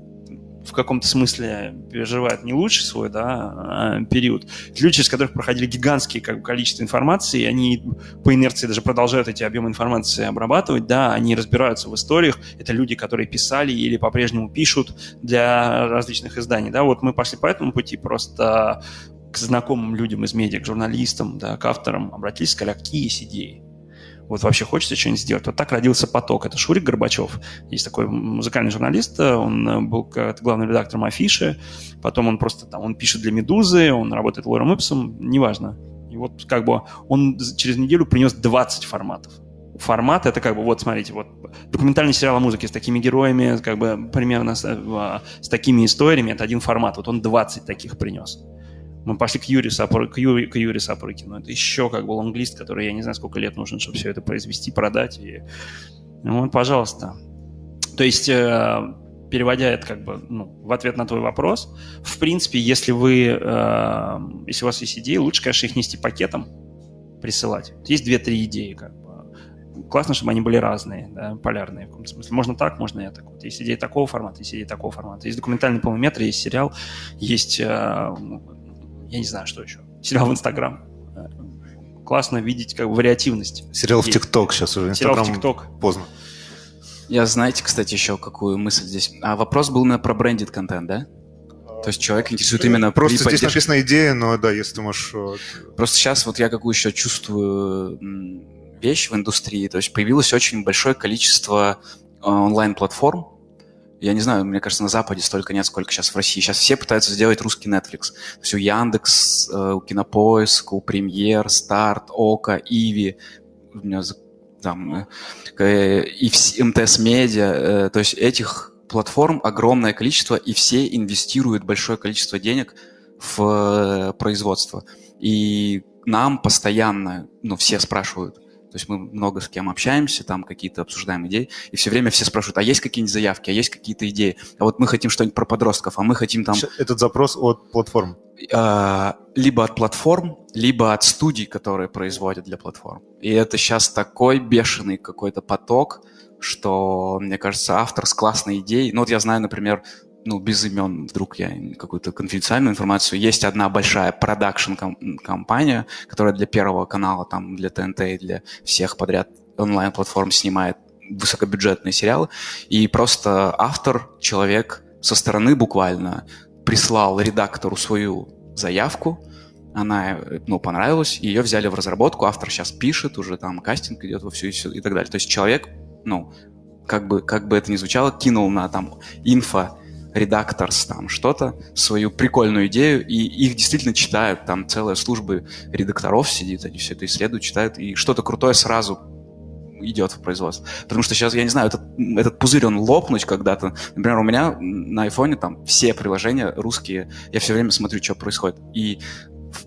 в каком-то смысле переживают не лучший свой да, а, период. Люди, через которых проходили гигантские как бы, количество информации, они по инерции даже продолжают эти объемы информации обрабатывать, да, они разбираются в историях. Это люди, которые писали или по-прежнему пишут для различных изданий. Да. Вот мы пошли по этому пути, просто к знакомым людям из медиа, к журналистам, да, к авторам обратились, сказали, а какие есть идеи? Вот вообще хочется что-нибудь сделать. Вот так родился «Поток». Это Шурик Горбачев. Есть такой музыкальный журналист, он э, был главным редактором афиши, потом он просто там, он пишет для «Медузы», он работает лором Ипсом, неважно. И вот как бы он через неделю принес 20 форматов. Формат это как бы, вот смотрите, вот документальный сериал о музыке с такими героями, как бы примерно с, э, с такими историями, это один формат. Вот он 20 таких принес. Мы пошли к Юрию, Сапор, к Юрию, к Юрию Сапорыкину. Это еще как бы лонглист, который я не знаю, сколько лет нужен, чтобы все это произвести, продать. И... Ну, вот, пожалуйста. То есть, э, переводя это как бы ну, в ответ на твой вопрос, в принципе, если вы, э, если у вас есть идеи, лучше, конечно, их нести пакетом, присылать. Есть две-три идеи, как бы. Классно, чтобы они были разные, да, полярные в каком-то смысле. Можно так, можно и так. Вот есть идеи такого формата, есть идеи такого формата. Есть документальный полуметр, есть сериал, есть э, я не знаю, что еще. Сериал в Инстаграм. Классно видеть как бы вариативность. Сериал в ТикТок сейчас уже. Сериал в ТикТок. Поздно. Я, знаете, кстати, еще какую мысль здесь. А вопрос был именно про брендед контент, да? То есть человек интересует именно... Просто здесь поддержке... написана идея, но да, если ты можешь... Просто сейчас вот я какую еще чувствую вещь в индустрии. То есть появилось очень большое количество а, онлайн-платформ, я не знаю, мне кажется, на Западе столько нет, сколько сейчас в России. Сейчас все пытаются сделать русский Netflix. То есть у Яндекс, э, у Кинопоиск, у Премьер, Старт, Ока, Иви, у меня там, э, и МТС Медиа. Э, то есть этих платформ огромное количество, и все инвестируют большое количество денег в производство. И нам постоянно, ну, все спрашивают, то есть мы много с кем общаемся, там какие-то обсуждаем идеи, и все время все спрашивают, а есть какие-нибудь заявки, а есть какие-то идеи, а вот мы хотим что-нибудь про подростков, а мы хотим там... Этот запрос от платформ? А, либо от платформ, либо от студий, которые производят для платформ. И это сейчас такой бешеный какой-то поток, что, мне кажется, автор с классной идеей... Ну вот я знаю, например, ну, без имен, вдруг я какую-то конфиденциальную информацию, есть одна большая продакшн-компания, которая для Первого канала, там, для ТНТ и для всех подряд онлайн-платформ снимает высокобюджетные сериалы, и просто автор, человек со стороны буквально прислал редактору свою заявку, она, ну, понравилась, ее взяли в разработку, автор сейчас пишет, уже там кастинг идет во все и, все, и так далее. То есть человек, ну, как бы, как бы это ни звучало, кинул на там инфо редакторс там что-то, свою прикольную идею, и их действительно читают, там целая служба редакторов сидит, они все это исследуют, читают, и что-то крутое сразу идет в производство. Потому что сейчас, я не знаю, этот, этот пузырь, он лопнуть когда-то. Например, у меня на айфоне там все приложения русские, я все время смотрю, что происходит. И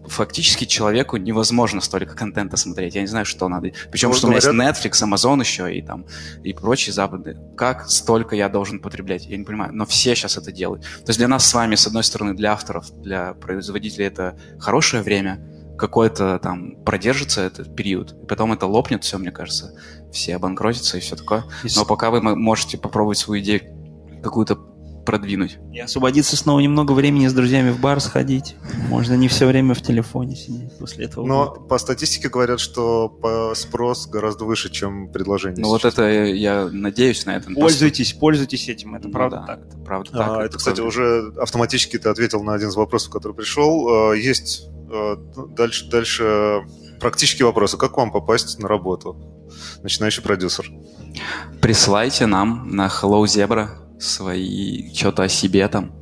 фактически человеку невозможно столько контента смотреть. Я не знаю, что надо. Причем, ну, что говорят... у меня есть Netflix, Amazon еще и там и прочие запады. Как столько я должен потреблять? Я не понимаю. Но все сейчас это делают. То есть для нас с вами, с одной стороны, для авторов, для производителей это хорошее время, какое-то там продержится этот период, и потом это лопнет все, мне кажется, все обанкротятся и все такое. Но пока вы можете попробовать свою идею какую-то продвинуть. И освободиться снова немного времени с друзьями в бар сходить. Можно не все время в телефоне сидеть после этого. Но будет. по статистике говорят, что спрос гораздо выше, чем предложение. Ну вот это я надеюсь на это. Пользуйтесь, просто... пользуйтесь этим, это ну, правда да, так. Это правда а, так. Это, это кстати, уже автоматически ты ответил на один из вопросов, который пришел. А, есть а, дальше, дальше практические вопросы. Как вам попасть на работу? Начинающий продюсер. Присылайте нам на Hello Zebra свои, что-то о себе там.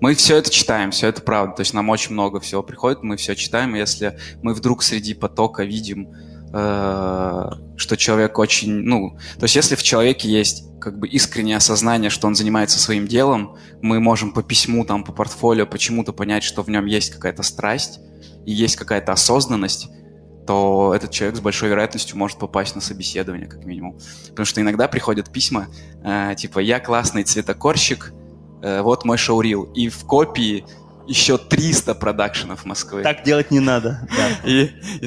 Мы все это читаем, все это правда. То есть нам очень много всего приходит, мы все читаем. если мы вдруг среди потока видим, э, что человек очень, ну, то есть если в человеке есть как бы искреннее осознание, что он занимается своим делом, мы можем по письму, там, по портфолио почему-то понять, что в нем есть какая-то страсть и есть какая-то осознанность, то этот человек с большой вероятностью может попасть на собеседование, как минимум. Потому что иногда приходят письма, э, типа «Я классный цветокорщик, э, вот мой шоурил». И в копии еще 300 продакшенов Москвы. Так делать не надо. Да. И, и,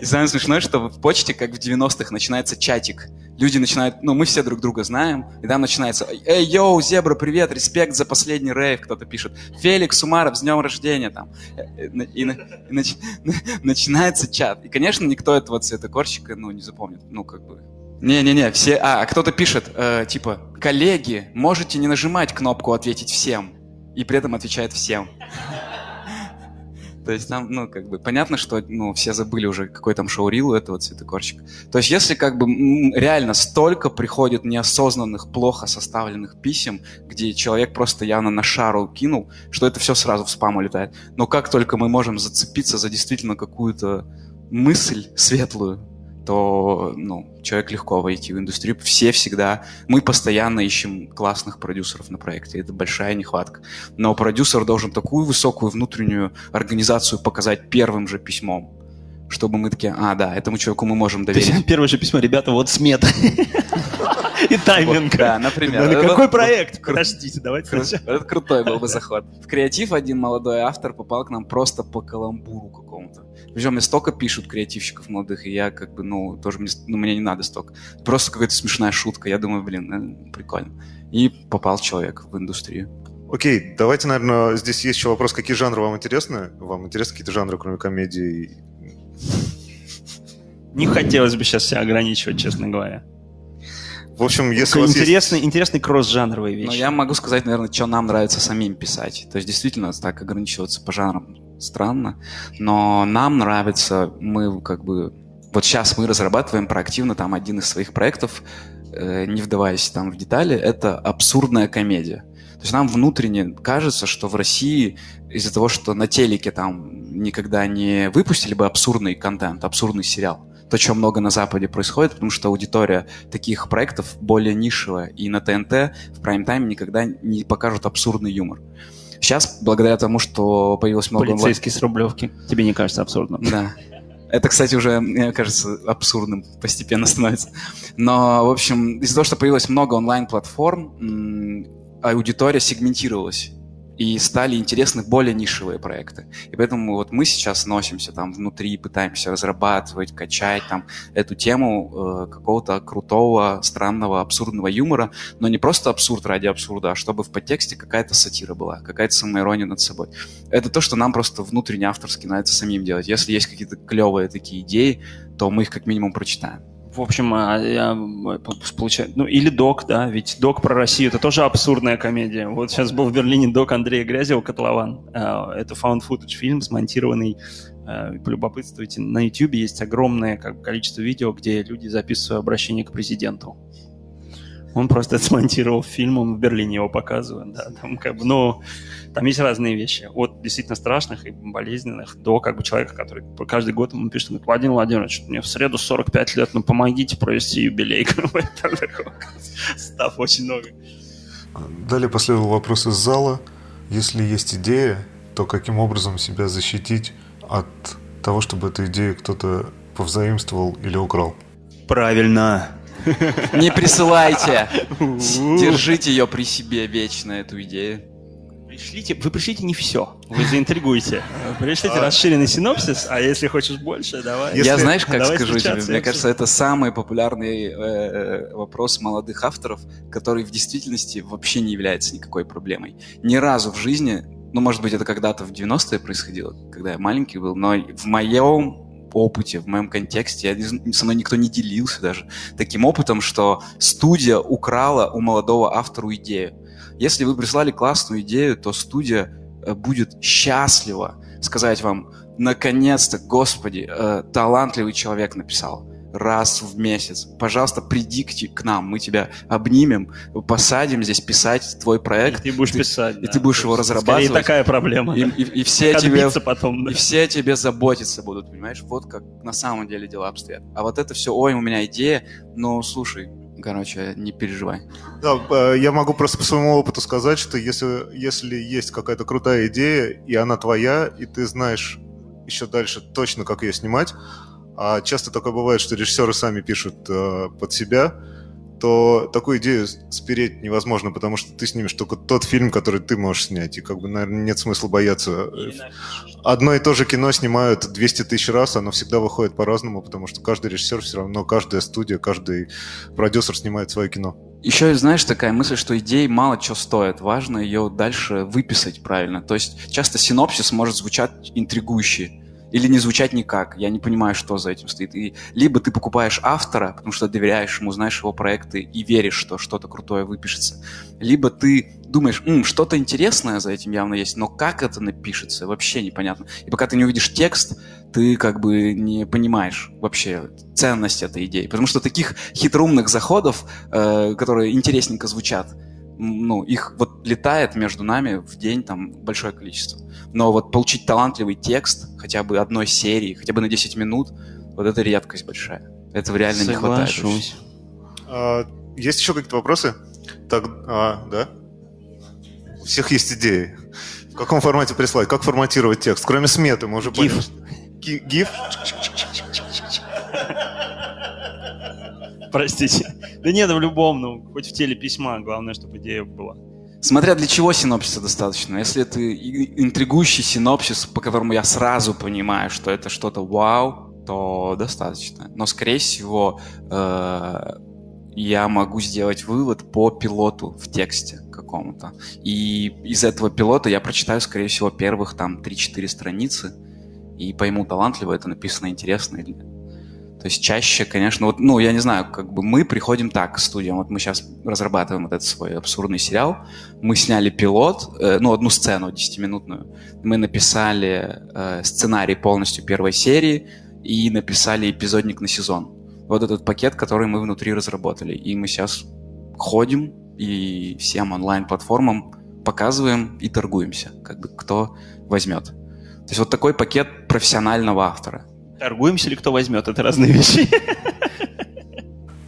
и самое смешное, что в почте, как в 90-х, начинается чатик. Люди начинают, ну, мы все друг друга знаем, и там начинается, эй, йоу, зебра, привет, респект за последний рейв, кто-то пишет, Феликс Умаров, с днем рождения, там. И, и, и нач, начинается чат. И, конечно, никто этого цветокорщика, ну, не запомнит, ну, как бы, не-не-не, все... А, кто-то пишет, э, типа, коллеги, можете не нажимать кнопку «Ответить всем», и при этом отвечает всем. То есть там, ну, как бы, понятно, что, ну, все забыли уже, какой там шоурил у этого цветокорчика. То есть если, как бы, реально столько приходит неосознанных, плохо составленных писем, где человек просто явно на шару кинул, что это все сразу в спам улетает. Но как только мы можем зацепиться за действительно какую-то мысль светлую, то ну, человек легко войти в индустрию. Все всегда, мы постоянно ищем классных продюсеров на проекте, это большая нехватка. Но продюсер должен такую высокую внутреннюю организацию показать первым же письмом, чтобы мы такие, а, да, этому человеку мы можем доверить. Первое же письмо, ребята, вот смета. И тайминг. Да, например. Ну, какой проект? Подождите, давайте Это крутой был бы заход. В креатив один молодой автор попал к нам просто по каламбуру какому-то. Причем мне столько пишут креативщиков молодых, и я как бы, ну, тоже мне, ну, мне не надо столько. Просто какая-то смешная шутка. Я думаю, блин, прикольно. И попал человек в индустрию. Окей, давайте, наверное, здесь есть еще вопрос, какие жанры вам интересны? Вам интересны какие-то жанры, кроме комедии? Не хотелось бы сейчас себя ограничивать, честно говоря. В общем, если интересный, есть... интересный кросс-жанровые вещи. Но я могу сказать, наверное, что нам нравится самим писать. То есть, действительно, так ограничиваться по жанрам странно. Но нам нравится, мы как бы... Вот сейчас мы разрабатываем проактивно там один из своих проектов, э, не вдаваясь там в детали, это абсурдная комедия. То есть нам внутренне кажется, что в России из-за того, что на телеке там никогда не выпустили бы абсурдный контент, абсурдный сериал, то, что много на Западе происходит, потому что аудитория таких проектов более нишевая, и на ТНТ в прайм-тайме никогда не покажут абсурдный юмор. Сейчас, благодаря тому, что появилось много... Полицейский онлайн... с Рублевки. Тебе не кажется абсурдным? Да. Это, кстати, уже, мне кажется, абсурдным постепенно становится. Но, в общем, из-за того, что появилось много онлайн-платформ, аудитория сегментировалась и стали интересны более нишевые проекты. И поэтому вот мы сейчас носимся там внутри, пытаемся разрабатывать, качать там эту тему э, какого-то крутого, странного, абсурдного юмора, но не просто абсурд ради абсурда, а чтобы в подтексте какая-то сатира была, какая-то самоирония над собой. Это то, что нам просто внутренне авторски нравится самим делать. Если есть какие-то клевые такие идеи, то мы их как минимум прочитаем. В общем, а, я получаю, ну или док, да, ведь док про Россию это тоже абсурдная комедия. Вот сейчас был в Берлине док Андрея Грязева «Котлован». А, это found footage фильм, смонтированный а, полюбопытствуйте, на YouTube есть огромное как, количество видео, где люди записывают обращение к президенту. Он просто смонтировал фильм, он в Берлине его показывает, да, там как бы, ну, там есть разные вещи. От действительно страшных и болезненных до как бы человека, который каждый год ему пишет, говорит, Владимир Владимирович, мне в среду 45 лет, ну помогите провести юбилей. Став очень много. Далее последовал вопрос из зала. Если есть идея, то каким образом себя защитить от того, чтобы эту идею кто-то повзаимствовал или украл? Правильно. Не присылайте. Держите ее при себе вечно, эту идею. Пришлите, вы пришлите не все, вы заинтригуете. Пришлите расширенный синопсис, а если хочешь больше, давай. Если... Я знаешь, как давай скажу тебе, мне кажется, это самый популярный э, э, вопрос молодых авторов, который в действительности вообще не является никакой проблемой. Ни разу в жизни, ну, может быть, это когда-то в 90-е происходило, когда я маленький был, но в моем опыте, в моем контексте, я, со мной никто не делился даже таким опытом, что студия украла у молодого автора идею. Если вы прислали классную идею, то студия э, будет счастлива сказать вам, наконец-то, господи, э, талантливый человек написал раз в месяц. Пожалуйста, приди к, нам, мы тебя обнимем, посадим здесь писать твой проект. И ты будешь ты, писать. И да, ты будешь его разрабатывать. И такая проблема. И, и, и все тебе, потом, да. и все тебе заботиться будут, понимаешь? Вот как на самом деле дела обстоят. А вот это все, ой, у меня идея, но слушай, Короче, не переживай. Да, э, я могу просто по своему опыту сказать, что если, если есть какая-то крутая идея, и она твоя, и ты знаешь еще дальше точно, как ее снимать, а часто такое бывает, что режиссеры сами пишут э, под себя, то такую идею спереть невозможно, потому что ты снимешь только тот фильм, который ты можешь снять, и как бы, наверное, нет смысла бояться. Одно и то же кино снимают 200 тысяч раз, оно всегда выходит по-разному, потому что каждый режиссер все равно, каждая студия, каждый продюсер снимает свое кино. Еще, знаешь, такая мысль, что идеи мало что стоит. Важно ее дальше выписать правильно. То есть часто синопсис может звучать интригующе или не звучать никак. Я не понимаю, что за этим стоит. И либо ты покупаешь автора, потому что доверяешь ему, знаешь его проекты и веришь, что что-то крутое выпишется. Либо ты думаешь, М, что-то интересное за этим явно есть, но как это напишется, вообще непонятно. И пока ты не увидишь текст, ты как бы не понимаешь вообще ценность этой идеи. Потому что таких хитроумных заходов, э, которые интересненько звучат, ну, их вот летает между нами в день там большое количество. Но вот получить талантливый текст хотя бы одной серии, хотя бы на 10 минут, вот это редкость большая. Этого реально Соглашусь. не хватает. А, есть еще какие-то вопросы? Так, а, да? У всех есть идеи. В каком формате прислать? Как форматировать текст? Кроме сметы, мы уже GIF. поняли. GIF? Простите. Да нет, в любом, ну, хоть в теле письма, главное, чтобы идея была. Смотря для чего синопсиса достаточно. Если это интригующий синопсис, по которому я сразу понимаю, что это что-то вау, то достаточно. Но, скорее всего, э, я могу сделать вывод по пилоту в тексте какому-то. И из этого пилота я прочитаю, скорее всего, первых там 3-4 страницы и пойму, талантливо это написано, интересно или нет. То есть чаще, конечно, вот, ну, я не знаю, как бы мы приходим так к студиям. Вот мы сейчас разрабатываем вот этот свой абсурдный сериал. Мы сняли пилот, э, ну, одну сцену 10-минутную. Мы написали э, сценарий полностью первой серии и написали эпизодник на сезон. Вот этот пакет, который мы внутри разработали. И мы сейчас ходим и всем онлайн-платформам показываем и торгуемся, как бы кто возьмет. То есть вот такой пакет профессионального автора. Торгуемся ли кто возьмет? Это разные вещи.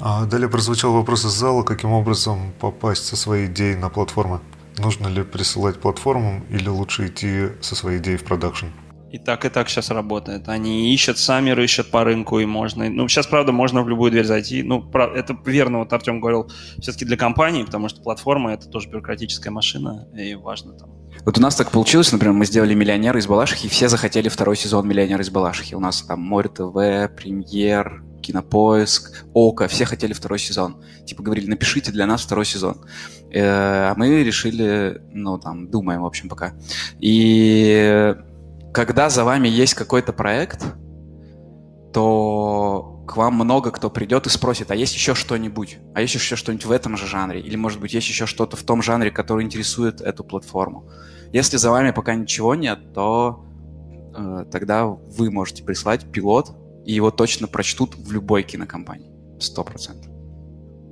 А далее прозвучал вопрос из зала, каким образом попасть со своей идеей на платформы. Нужно ли присылать платформам или лучше идти со своей идеей в продакшн? И так, и так сейчас работает. Они ищут, сами рыщут по рынку, и можно... Ну, сейчас, правда, можно в любую дверь зайти. Ну, это верно, вот Артем говорил, все-таки для компании, потому что платформа — это тоже бюрократическая машина, и важно там. Вот у нас так получилось, например, мы сделали «Миллионер из Балашихи», и все захотели второй сезон «Миллионер из Балашихи». У нас там Море ТВ, Премьер, Кинопоиск, Ока, все хотели второй сезон. Типа говорили, напишите для нас второй сезон. Э, А мы решили, ну там, думаем, в общем, пока. И когда за вами есть какой-то проект, то к вам много кто придет и спросит, а есть еще что-нибудь? А есть еще что-нибудь в этом же жанре? Или, может быть, есть еще что-то в том жанре, который интересует эту платформу? Если за вами пока ничего нет, то э, тогда вы можете прислать пилот, и его точно прочтут в любой кинокомпании. Сто процентов.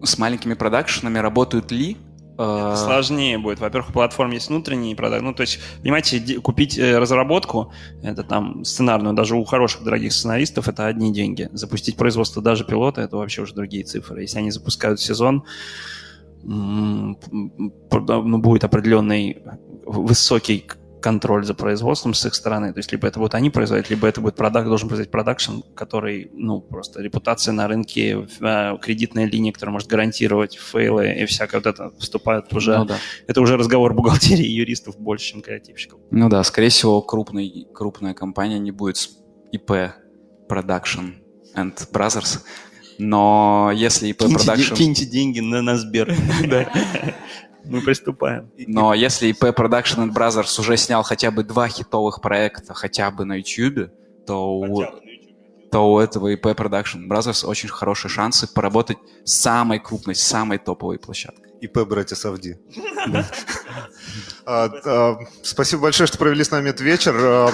С маленькими продакшенами работают ли? Это сложнее будет. Во-первых, у платформ есть внутренние продажи. Ну, то есть, понимаете, купить э, разработку, это там сценарную, даже у хороших дорогих сценаристов, это одни деньги. Запустить производство даже пилота, это вообще уже другие цифры. Если они запускают сезон, ну, будет определенный высокий контроль за производством с их стороны. То есть, либо это будут они производить, либо это будет продак, должен производить продакшн, который, ну, просто репутация на рынке, э, кредитная линия, которая может гарантировать фейлы и всякое вот это вступает уже ну да. это уже разговор бухгалтерии и юристов больше, чем креативщиков. Ну да, скорее всего, крупный, крупная компания не будет IP Production and Brothers. Но если IP Киньте, Production... киньте деньги на, на Сбер. Мы приступаем. Но если IP Production and Brothers уже снял хотя бы два хитовых проекта хотя бы на YouTube, то у, то у этого IP Production Brothers очень хорошие шансы поработать с самой крупной, с самой топовой площадкой. ИП «Братья Савди». А, а, Спасибо большое, что провели с нами этот вечер. А,